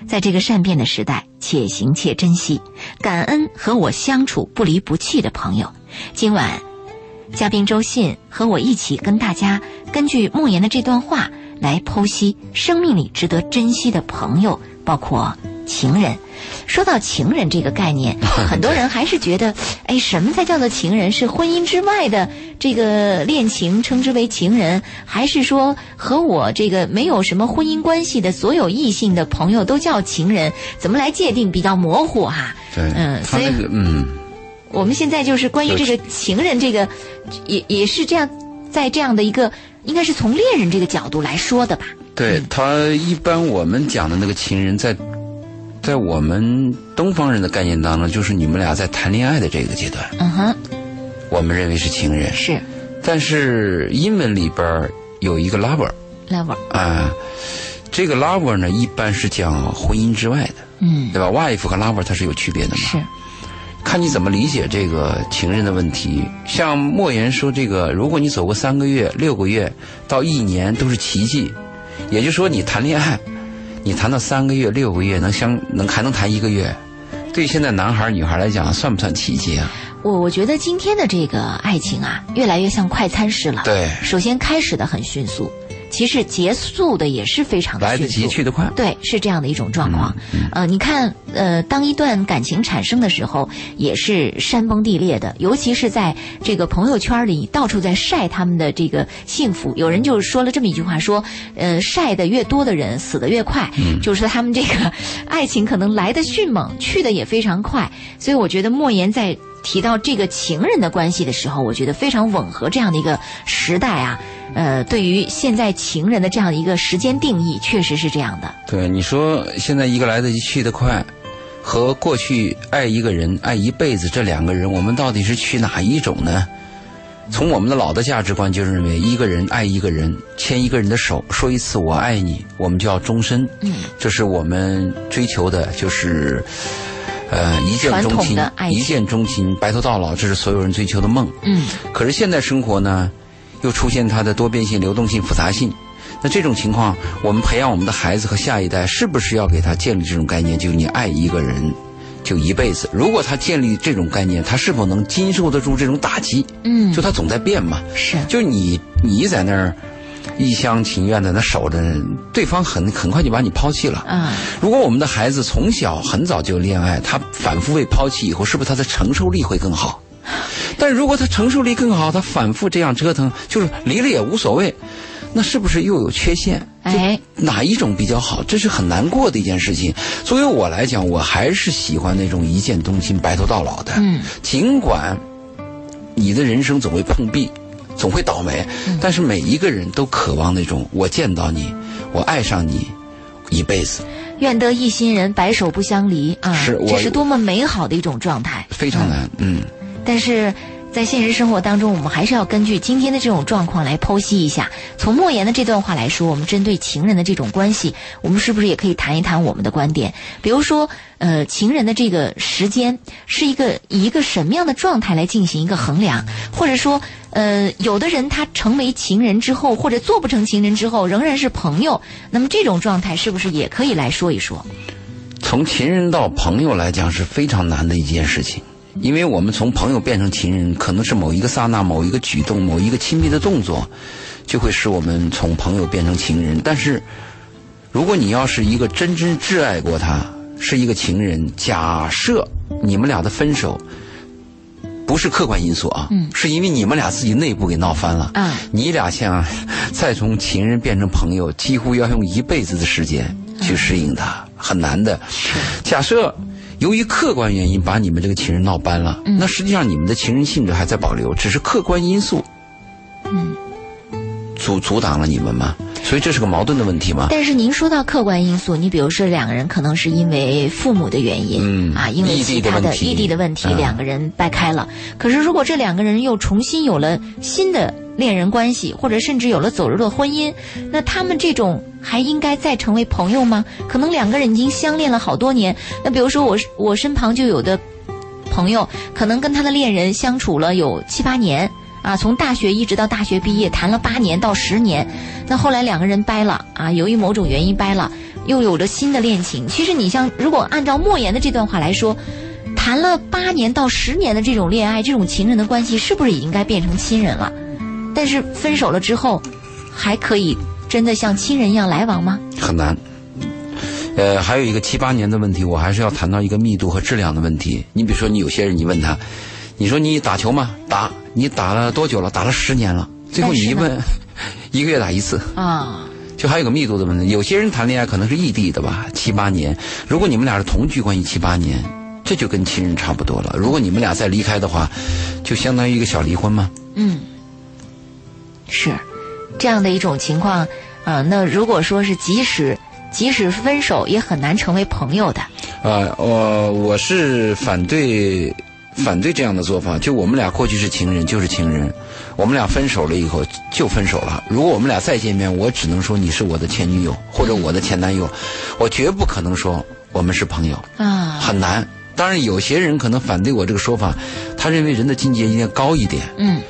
在这个善变的时代，且行且珍惜，感恩和我相处不离不弃的朋友。今晚，嘉宾周信和我一起跟大家根据莫言的这段话来剖析生命里值得珍惜的朋友，包括情人。说到情人这个概念，很多人还是觉得，哎，什么才叫做情人？是婚姻之外的这个恋情称之为情人，还是说和我这个没有什么婚姻关系的所有异性的朋友都叫情人？怎么来界定？比较模糊哈。对，嗯，所以嗯，我们现在就是关于这个情人这个，也也是这样，在这样的一个，应该是从恋人这个角度来说的吧？对他一般我们讲的那个情人在。在我们东方人的概念当中，就是你们俩在谈恋爱的这个阶段，嗯哼，我们认为是情人。是，但是英文里边有一个 lover，lover 啊，这个 lover 呢，一般是讲婚姻之外的，嗯，对吧？wife 和 lover 它是有区别的嘛？是，看你怎么理解这个情人的问题。像莫言说，这个如果你走过三个月、六个月到一年都是奇迹，也就是说你谈恋爱。你谈到三个月、六个月，能相能还能谈一个月，对现在男孩女孩来讲，算不算奇迹啊？我我觉得今天的这个爱情啊，越来越像快餐式了。对，首先开始的很迅速。其实结束的也是非常来得及去得快，对，是这样的一种状况。呃，你看，呃，当一段感情产生的时候，也是山崩地裂的，尤其是在这个朋友圈里，到处在晒他们的这个幸福。有人就说了这么一句话，说，呃，晒的越多的人，死的越快，就是说他们这个爱情可能来的迅猛，去的也非常快。所以我觉得莫言在提到这个情人的关系的时候，我觉得非常吻合这样的一个时代啊。呃，对于现在情人的这样的一个时间定义，确实是这样的。对，你说现在一个来得及去得快，和过去爱一个人爱一辈子这两个人，我们到底是去哪一种呢？从我们的老的价值观就认为，一个人爱一个人，牵一个人的手，说一次我爱你，我们就要终身。嗯，这是我们追求的，就是呃一见钟情，一见钟情，白头到老，这是所有人追求的梦。嗯，可是现在生活呢？又出现它的多变性、流动性、复杂性，那这种情况，我们培养我们的孩子和下一代，是不是要给他建立这种概念？就是你爱一个人，就一辈子。如果他建立这种概念，他是否能经受得住这种打击？嗯，就他总在变嘛。是，就你你在那儿一厢情愿的那守着，对方很很快就把你抛弃了。嗯，如果我们的孩子从小很早就恋爱，他反复被抛弃以后，是不是他的承受力会更好？但如果他承受力更好，他反复这样折腾，就是离了也无所谓，那是不是又有缺陷？哎，哪一种比较好？这是很难过的一件事情。作为我来讲，我还是喜欢那种一见钟情、白头到老的。嗯，尽管你的人生总会碰壁，总会倒霉，但是每一个人都渴望那种我见到你，我爱上你一辈子。愿得一心人，白首不相离啊！是，这是多么美好的一种状态。非常难，嗯。但是在现实生活当中，我们还是要根据今天的这种状况来剖析一下。从莫言的这段话来说，我们针对情人的这种关系，我们是不是也可以谈一谈我们的观点？比如说，呃，情人的这个时间是一个以一个什么样的状态来进行一个衡量？或者说，呃，有的人他成为情人之后，或者做不成情人之后，仍然是朋友，那么这种状态是不是也可以来说一说？从情人到朋友来讲是非常难的一件事情，因为我们从朋友变成情人，可能是某一个刹那、某一个举动、某一个亲密的动作，就会使我们从朋友变成情人。但是，如果你要是一个真真挚爱过他，是一个情人，假设你们俩的分手。不是客观因素啊，是因为你们俩自己内部给闹翻了。啊，你俩想再从情人变成朋友，几乎要用一辈子的时间去适应它，很难的。假设由于客观原因把你们这个情人闹掰了，那实际上你们的情人性质还在保留，只是客观因素，嗯，阻阻挡了你们吗？所以这是个矛盾的问题吗？但是您说到客观因素，你比如说两个人可能是因为父母的原因，嗯啊，因为其他的异地的问题，两个人掰开了。可是如果这两个人又重新有了新的恋人关系，或者甚至有了走入了婚姻，那他们这种还应该再成为朋友吗？可能两个人已经相恋了好多年。那比如说我我身旁就有的朋友，可能跟他的恋人相处了有七八年。啊，从大学一直到大学毕业，谈了八年到十年，那后来两个人掰了啊，由于某种原因掰了，又有着新的恋情。其实你像，如果按照莫言的这段话来说，谈了八年到十年的这种恋爱，这种情人的关系，是不是也应该变成亲人了？但是分手了之后，还可以真的像亲人一样来往吗？很难。呃，还有一个七八年的问题，我还是要谈到一个密度和质量的问题。你比如说，你有些人，你问他。你说你打球吗？打，你打了多久了？打了十年了。最后你一问，一个月打一次啊。就还有个密度的问题。有些人谈恋爱可能是异地的吧，七八年。如果你们俩是同居关系七八年，这就跟亲人差不多了。如果你们俩再离开的话，就相当于一个小离婚吗？嗯，是这样的一种情况啊。那如果说是即使即使分手，也很难成为朋友的。啊，我我是反对。反对这样的做法，就我们俩过去是情人，就是情人，我们俩分手了以后就分手了。如果我们俩再见面，我只能说你是我的前女友或者我的前男友，我绝不可能说我们是朋友啊，很难。当然，有些人可能反对我这个说法，他认为人的境界应该高一点。嗯，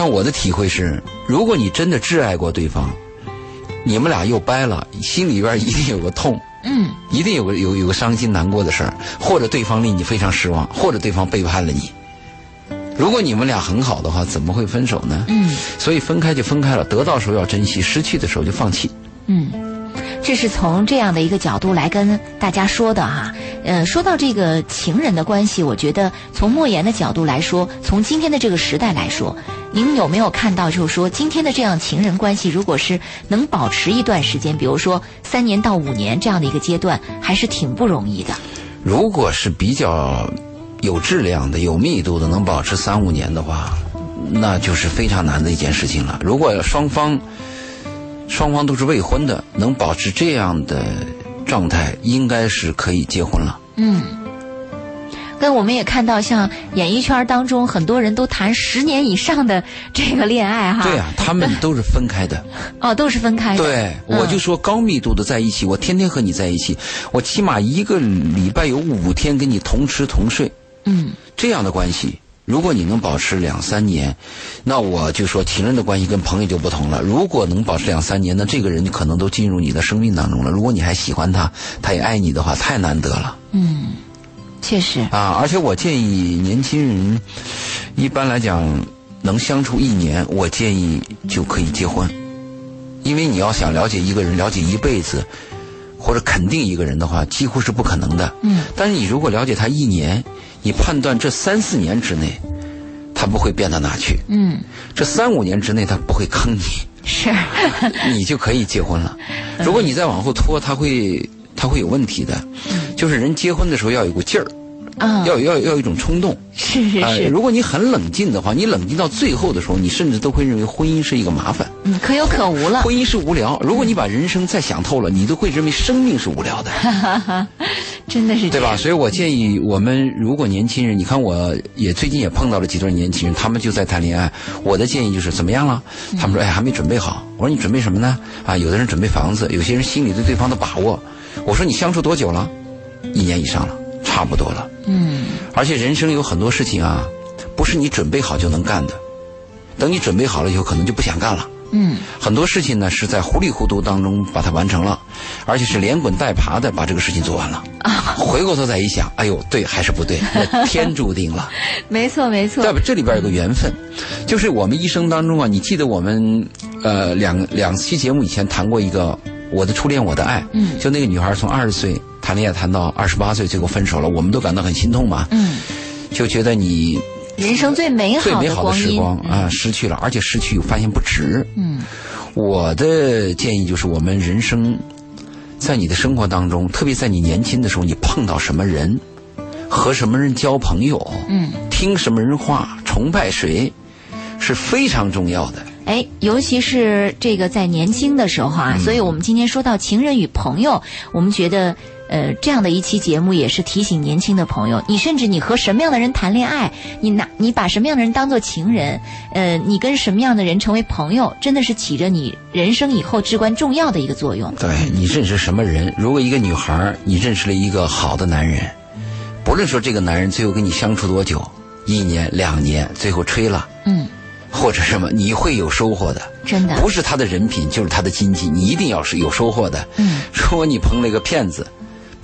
但我的体会是，如果你真的挚爱过对方，你们俩又掰了，心里边一定有个痛。嗯，一定有个有有个伤心难过的事儿，或者对方令你非常失望，或者对方背叛了你。如果你们俩很好的话，怎么会分手呢？嗯，所以分开就分开了，得到时候要珍惜，失去的时候就放弃。嗯，这是从这样的一个角度来跟大家说的哈。呃，说到这个情人的关系，我觉得从莫言的角度来说，从今天的这个时代来说。您有没有看到，就是说今天的这样情人关系，如果是能保持一段时间，比如说三年到五年这样的一个阶段，还是挺不容易的。如果是比较有质量的、有密度的，能保持三五年的话，那就是非常难的一件事情了。如果双方双方都是未婚的，能保持这样的状态，应该是可以结婚了。嗯。那我们也看到，像演艺圈当中，很多人都谈十年以上的这个恋爱哈。对啊，他们都是分开的。哦，都是分开的。对，我就说高密度的在一起，我天天和你在一起，我起码一个礼拜有五天跟你同吃同睡。嗯。这样的关系，如果你能保持两三年，那我就说情人的关系跟朋友就不同了。如果能保持两三年，那这个人可能都进入你的生命当中了。如果你还喜欢他，他也爱你的话，太难得了。嗯。确实啊，而且我建议年轻人，一般来讲能相处一年，我建议就可以结婚，因为你要想了解一个人，了解一辈子，或者肯定一个人的话，几乎是不可能的。嗯。但是你如果了解他一年，你判断这三四年之内，他不会变到哪去。嗯。这三五年之内他不会坑你。是。你就可以结婚了。如果你再往后拖，他会。他会有问题的，就是人结婚的时候要有股劲儿，啊，要要要一种冲动，是是是。如果你很冷静的话，你冷静到最后的时候，你甚至都会认为婚姻是一个麻烦，嗯，可有可无了。婚姻是无聊。如果你把人生再想透了，你都会认为生命是无聊的，真的是对吧？所以我建议我们，如果年轻人，你看我也最近也碰到了几对年轻人，他们就在谈恋爱。我的建议就是怎么样了？他们说哎还没准备好。我说你准备什么呢？啊，有的人准备房子，有些人心里对对方的把握。我说你相处多久了？一年以上了，差不多了。嗯。而且人生有很多事情啊，不是你准备好就能干的。等你准备好了以后，可能就不想干了。嗯，很多事情呢是在糊里糊涂当中把它完成了，而且是连滚带爬的把这个事情做完了。啊，回过头再一想，哎呦，对还是不对？那天注定了。没错，没错。对不？这里边有个缘分，就是我们一生当中啊，你记得我们呃两两期节目以前谈过一个我的初恋我的爱，嗯，就那个女孩从二十岁谈恋爱谈到二十八岁，最后分手了，我们都感到很心痛嘛，嗯，就觉得你人生最美好最美好的时光啊失去了，而且失去又发现不值。嗯我的建议就是，我们人生在你的生活当中，特别在你年轻的时候，你碰到什么人，和什么人交朋友，嗯，听什么人话，崇拜谁，是非常重要的。哎，尤其是这个在年轻的时候啊，嗯所以我们今天说到情人与朋友，我们觉得。呃，这样的一期节目也是提醒年轻的朋友，你甚至你和什么样的人谈恋爱，你拿你把什么样的人当做情人，呃，你跟什么样的人成为朋友，真的是起着你人生以后至关重要的一个作用。对你认识什么人？如果一个女孩儿你认识了一个好的男人，不论说这个男人最后跟你相处多久，一年两年，最后吹了，嗯，或者什么，你会有收获的。真的不是他的人品，就是他的经济，你一定要是有收获的。嗯，如果你碰了一个骗子，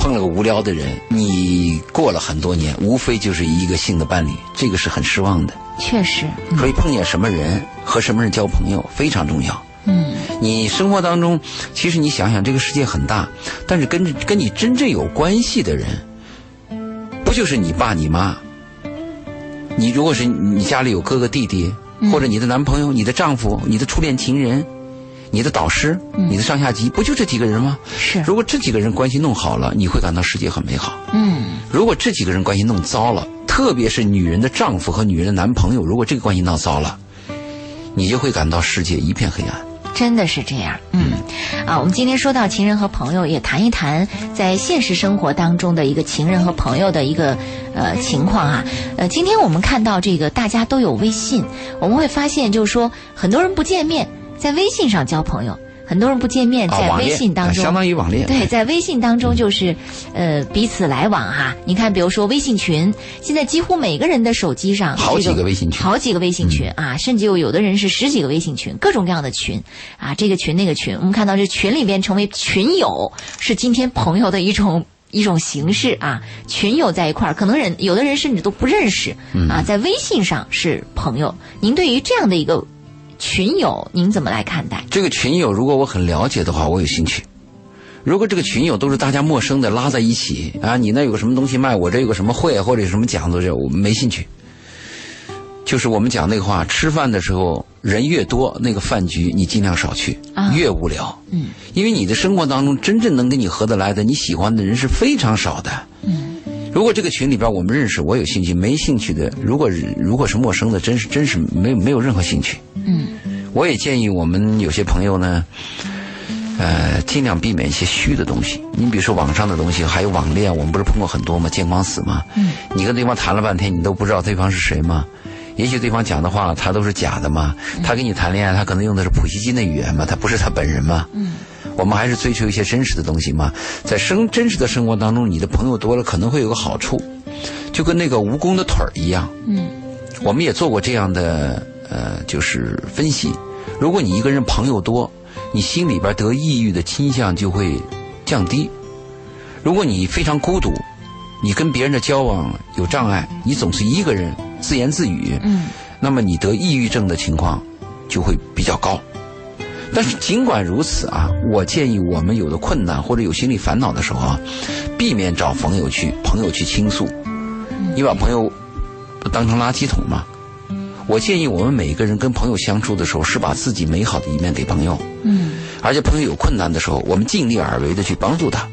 碰了个无聊的人，你过了很多年，无非就是一个性的伴侣，这个是很失望的。确实，嗯所以碰见什么人和什么人交朋友非常重要。嗯你生活当中，其实你想想，这个世界很大，但是跟跟你真正有关系的人，不就是你爸你妈？你如果是你家里有哥哥弟弟，或者你的男朋友、你的丈夫、你的初恋情人、你的导师、你的上下级，不就这几个人吗？是，如果这几个人关系弄好了，你会感到世界很美好。嗯如果这几个人关系弄糟了，特别是女人的丈夫和女人的男朋友，如果这个关系闹糟了，你就会感到世界一片黑暗。真的是这样，嗯，啊，我们今天说到情人和朋友，也谈一谈在现实生活当中的一个情人和朋友的一个呃情况啊。呃，今天我们看到这个大家都有微信，我们会发现就是说很多人不见面，在微信上交朋友，很多人不见面，啊，在微信当中，相当于网恋。对，在微信当中就是，呃，彼此来往哈、你看，比如说微信群，现在几乎每个人的手机上好几个微信群嗯好几个微信群啊，甚至有有的人是十几个微信群，各种各样的群啊，这个群那个群，我们看到这群里边成为群友，是今天朋友的一种。一种形式啊，群友在一块儿，可能人有的人甚至都不认识嗯啊，在微信上是朋友。您对于这样的一个群友，您怎么来看待？这个群友，如果我很了解的话，我有兴趣。如果这个群友都是大家陌生的拉在一起啊，你那有个什么东西卖，我这有个什么会或者有什么讲座，这我没兴趣。就是我们讲那个话，吃饭的时候人越多，那个饭局你尽量少去，啊越无聊。嗯，因为你的生活当中真正能跟你合得来的、你喜欢的人是非常少的。嗯，如果这个群里边我们认识，我有兴趣；没兴趣的，如果如果是陌生的，真是真是没有没有任何兴趣。嗯我也建议我们有些朋友呢，呃，尽量避免一些虚的东西。你比如说网上的东西，还有网恋，我们不是碰过很多吗？见光死吗？嗯，你跟对方谈了半天，你都不知道对方是谁吗？也许对方讲的话他都是假的嘛。他跟你谈恋爱，他可能用的是普希金的语言嘛，他不是他本人嘛。嗯，我们还是追求一些真实的东西嘛。在生真实的生活当中，你的朋友多了，可能会有个好处，就跟那个蜈蚣的腿儿一样。嗯我们也做过这样的呃，就是分析。如果你一个人朋友多，你心里边得抑郁的倾向就会降低。如果你非常孤独，你跟别人的交往有障碍，你总是一个人自言自语，嗯那么你得抑郁症的情况就会比较高。但是尽管如此啊，我建议我们有的困难或者有心理烦恼的时候啊，避免找朋友去朋友去倾诉，你把朋友当成垃圾桶嘛。我建议我们每个人跟朋友相处的时候，是把自己美好的一面给朋友，嗯。而且朋友有困难的时候，我们尽力而为的去帮助他。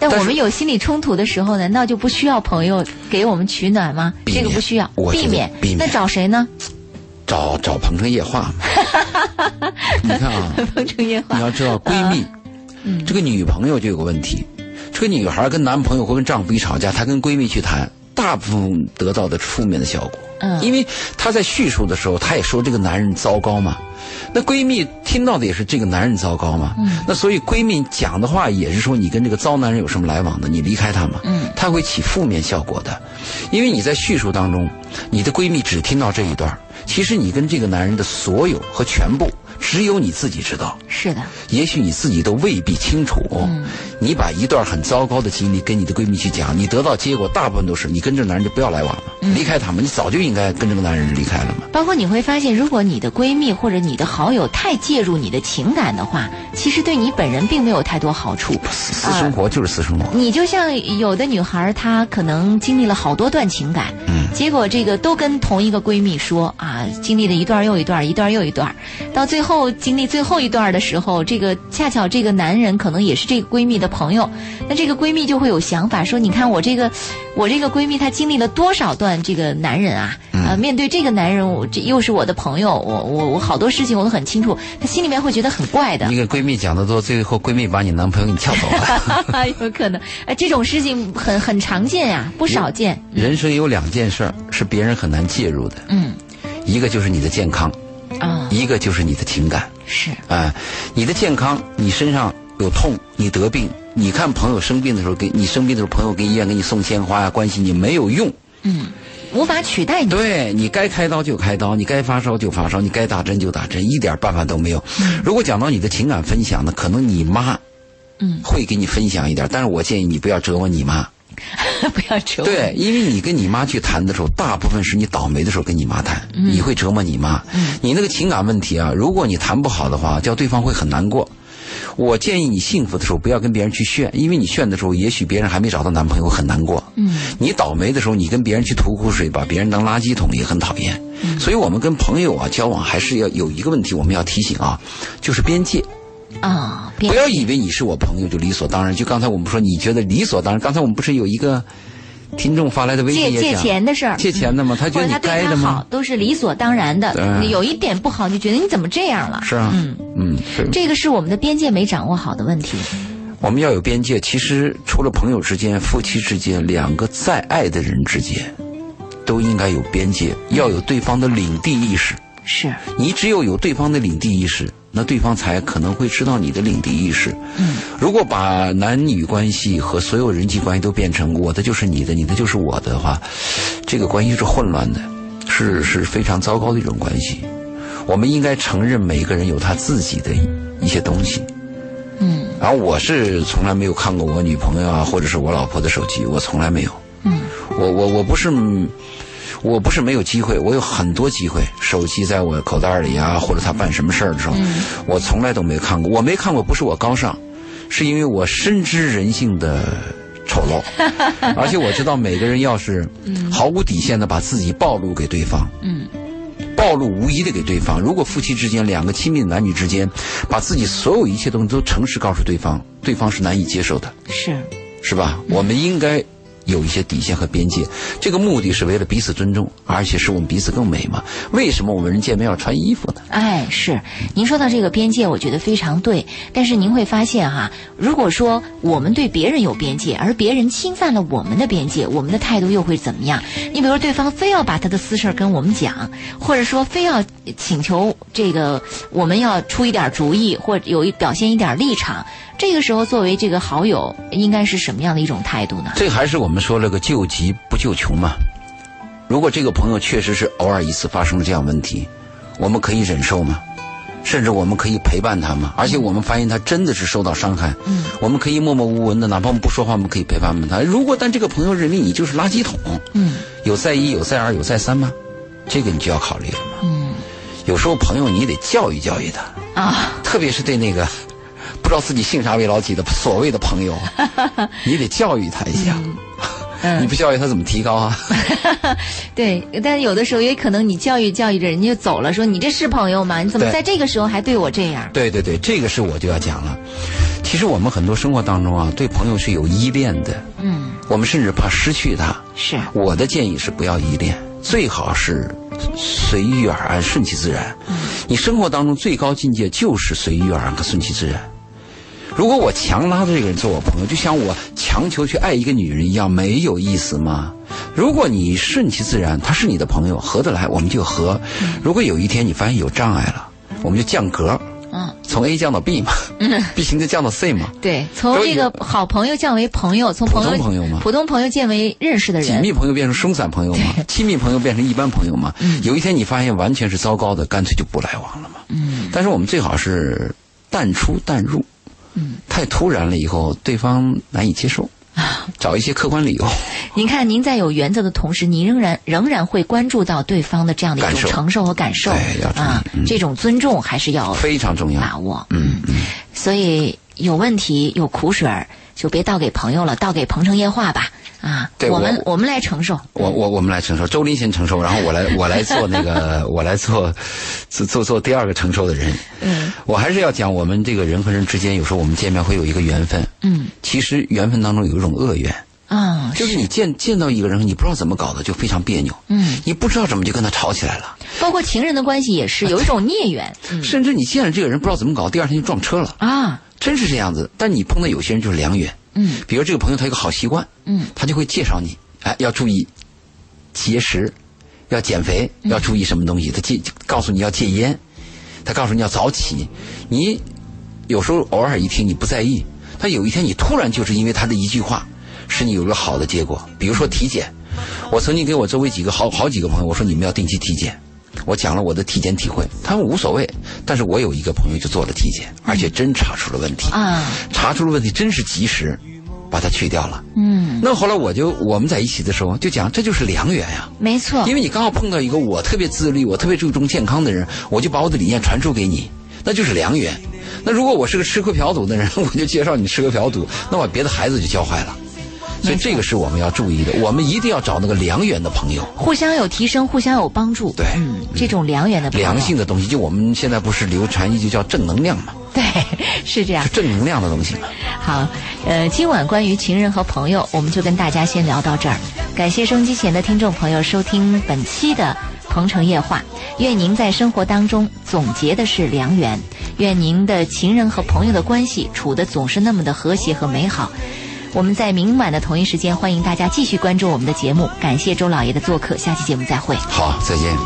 但我们有心理冲突的时候，难道就不需要朋友给我们取暖吗？这个不需要，我避免。避免那找谁呢？找找鹏程夜话嘛。你看啊，鹏程夜话你。要知道闺蜜，嗯这个女朋友就有个问题，这个女孩跟男朋友或跟丈夫一吵架，她跟闺蜜去谈，大部分得到的负面的效果。嗯。因为她在叙述的时候，她也说这个男人糟糕嘛，那闺蜜听到的也是这个男人糟糕嘛。嗯。那所以闺蜜讲的话也是说你跟这个糟男人有什么来往的，你离开他嘛。嗯。他会起负面效果的，因为你在叙述当中，你的闺蜜只听到这一段儿，其实你跟这个男人的所有和全部只有你自己知道。是的，也许你自己都未必清楚。嗯你把一段很糟糕的经历跟你的闺蜜去讲，你得到结果大部分都是你跟这男人就不要来往了，嗯离开他们。你早就应该跟这个男人离开了嘛。包括你会发现，如果你的闺蜜或者你的好友太介入你的情感的话，其实对你本人并没有太多好处。私私生活就是私生活。你就像有的女孩，她可能经历了好多段情感，嗯结果这个都跟同一个闺蜜说啊，经历了一段又一段，一段又一段，到最后经历最后一段的时候，这个恰巧这个男人可能也是这个闺蜜的朋友，那这个闺蜜就会有想法说，你看我这个我这个闺蜜她经历了多少段这个男人啊，呃，面对这个男人，我这又是我的朋友，我我我好多事情我都很清楚，她心里面会觉得很怪的你。给闺蜜讲的多，最后闺蜜把你男朋友给你撬走了。有可能，哎，这种事情很很常见呀、不少见。人生有两件事儿是别人很难介入的，嗯一个就是你的健康，啊、一个就是你的情感。是，啊，你的健康，你身上有痛，你得病，你看朋友生病的时候，给你生病的时候，朋友给医院给你送鲜花呀、关心你没有用。嗯，无法取代你。对你该开刀就开刀，你该发烧就发烧，你该打针就打针，一点办法都没有。如果讲到你的情感分享呢，可能你妈，嗯，会给你分享一点，但是我建议你不要折磨你妈。不要折磨。对，因为你跟你妈去谈的时候，大部分是你倒霉的时候跟你妈谈，你会折磨你妈。你那个情感问题啊，如果你谈不好的话，叫对方会很难过。我建议你幸福的时候不要跟别人去炫，因为你炫的时候，也许别人还没找到男朋友，很难过。嗯，你倒霉的时候，你跟别人去吐苦水，把别人当垃圾桶，也很讨厌。所以我们跟朋友啊交往，还是要有一个问题，我们要提醒啊，就是边界。啊，别不要以为你是我朋友就理所当然。就刚才我们说，你觉得理所当然。刚才我们不是有一个听众发来的微信借钱的事儿，借钱的吗？他觉得你该的吗？都是理所当然的，对有一点不好，你就觉得你怎么这样了？是啊，嗯。这个是我们的边界没掌握好的问题。我们要有边界。其实除了朋友之间、夫妻之间，两个再爱的人之间，都应该有边界，要有对方的领地意识。是，你只有有对方的领地意识，那对方才可能会知道你的领地意识。嗯，如果把男女关系和所有人际关系都变成我的就是你的，你的就是我的话，这个关系是混乱的，是是非常糟糕的一种关系。我们应该承认每个人有他自己的一些东西。嗯然后我是从来没有看过我女朋友啊，或者是我老婆的手机，我从来没有。嗯，我我我不是，我不是没有机会，我有很多机会，手机在我口袋里啊，或者他办什么事儿的时候，我从来都没看过。我没看过，不是我高尚，是因为我深知人性的丑陋，而且我知道每个人要是毫无底线的把自己暴露给对方，嗯，暴露无遗的给对方。如果夫妻之间两个亲密的男女之间，把自己所有一切东西都诚实告诉对方，对方是难以接受的。是，是吧？我们应该有一些底线和边界。这个目的是为了彼此尊重，而且使我们彼此更美嘛。为什么我们人见面要穿衣服呢？哎，是您说到这个边界，我觉得非常对。但是您会发现哈，如果说我们对别人有边界，而别人侵犯了我们的边界，我们的态度又会怎么样？你比如说，对方非要把他的私事儿跟我们讲，或者说非要请求这个我们要出一点主意，或者有一表现一点立场，这个时候作为这个好友，应该是什么样的一种态度呢？这还是我们说了个救急不救穷嘛。如果这个朋友确实是偶尔一次发生了这样问题，我们可以忍受吗？甚至我们可以陪伴他吗？而且我们发现他真的是受到伤害，嗯，我们可以默默无闻的，哪怕我们不说话，我们可以陪伴他。如果但这个朋友认为你就是垃圾桶，嗯有再一，有再二，有再三吗？这个你就要考虑了嘛。嗯有时候朋友你得教育教育他，啊，特别是对那个不知道自己姓啥为老几的所谓的朋友，你得教育他一下。嗯你不教育他怎么提高啊？对，但是有的时候也可能你教育教育着人家就走了，说你这是朋友吗？你怎么在这个时候还对我这样？对对对，这个是我就要讲了。其实我们很多生活当中啊，对朋友是有依恋的，嗯，我们甚至怕失去他。是，我的建议是不要依恋，最好是随遇而安，顺其自然。你生活当中最高境界就是随遇而安和顺其自然。如果我强拉着这个人做我朋友，就像我强求去爱一个女人一样，没有意思吗？如果你顺其自然，他是你的朋友，合得来我们就合。如果有一天你发现有障碍了，我们就降格，嗯，从 A 降到 B 嘛，B 型就降到 C 嘛。对，从这个好朋友降为朋友，从朋友普通朋友嘛普通朋友变为认识的人紧密，朋友变成松散朋友嘛，亲密朋友变成一般朋友嘛。有一天你发现完全是糟糕的，干脆就不来往了嘛。嗯但是我们最好是淡出淡入。嗯，太突然了，以后对方难以接受。找一些客观理由。您看，您在有原则的同时，您仍然仍然会关注到对方的这样的一种承受和感受对要啊嗯，这种尊重还是要非常重要。把握。嗯嗯，所以有问题有苦水儿，就别倒给朋友了，倒给鹏城夜话吧。啊，对我们我我们来承受。我我我们来承受，周林先承受，然后我来我来做那个 我来做做做做第二个承受的人。嗯我还是要讲，我们这个人和人之间，有时候我们见面会有一个缘分。嗯其实缘分当中有一种恶缘，啊，就是你见见到一个人，你不知道怎么搞的，就非常别扭。嗯，你不知道怎么就跟他吵起来了，包括情人的关系也是有一种孽缘。嗯甚至你见了这个人不知道怎么搞，第二天就撞车了，啊，真是这样子。但你碰到有些人就是良缘，嗯比如这个朋友他有个好习惯，嗯他就会介绍你，哎，要注意节食，要减肥，嗯要注意什么东西。他戒告诉你要戒烟，他告诉你要早起。你有时候偶尔一听你不在意，但有一天你突然就是因为他的一句话，使你有了好的结果。比如说体检，我曾经给我周围几个好好几个朋友，我说你们要定期体检。我讲了我的体检体会，他们无所谓，但是我有一个朋友就做了体检，而且真查出了问题。啊，查出了问题，真是及时把它去掉了。嗯，那后来我就我们在一起的时候就讲，这就是良缘呀、没错因。为你刚好碰到一个我特别自律、我特别注重健康的人，我就把我的理念传授给你，那就是良缘。那如果我是个吃喝嫖赌的人，我就介绍你吃喝嫖赌，那我别的孩子就教坏了。所以这个是我们要注意的，我们一定要找那个良缘的朋友，互相有提升，互相有帮助。对嗯，这种良缘的朋友良性的东西。就我们现在不是流传一句叫正能量嘛，对，是这样是。正能量的东西嘛。好，呃，今晚关于情人和朋友，我们就跟大家先聊到这儿。感谢收音机前的听众朋友收听本期的《鹏城夜话》，愿您在生活当中总结的是良缘，愿您的情人和朋友的关系处的总是那么的和谐和美好。我们在明晚的同一时间欢迎大家继续关注我们的节目。感谢周老爷的做客下期节目再会。好再见。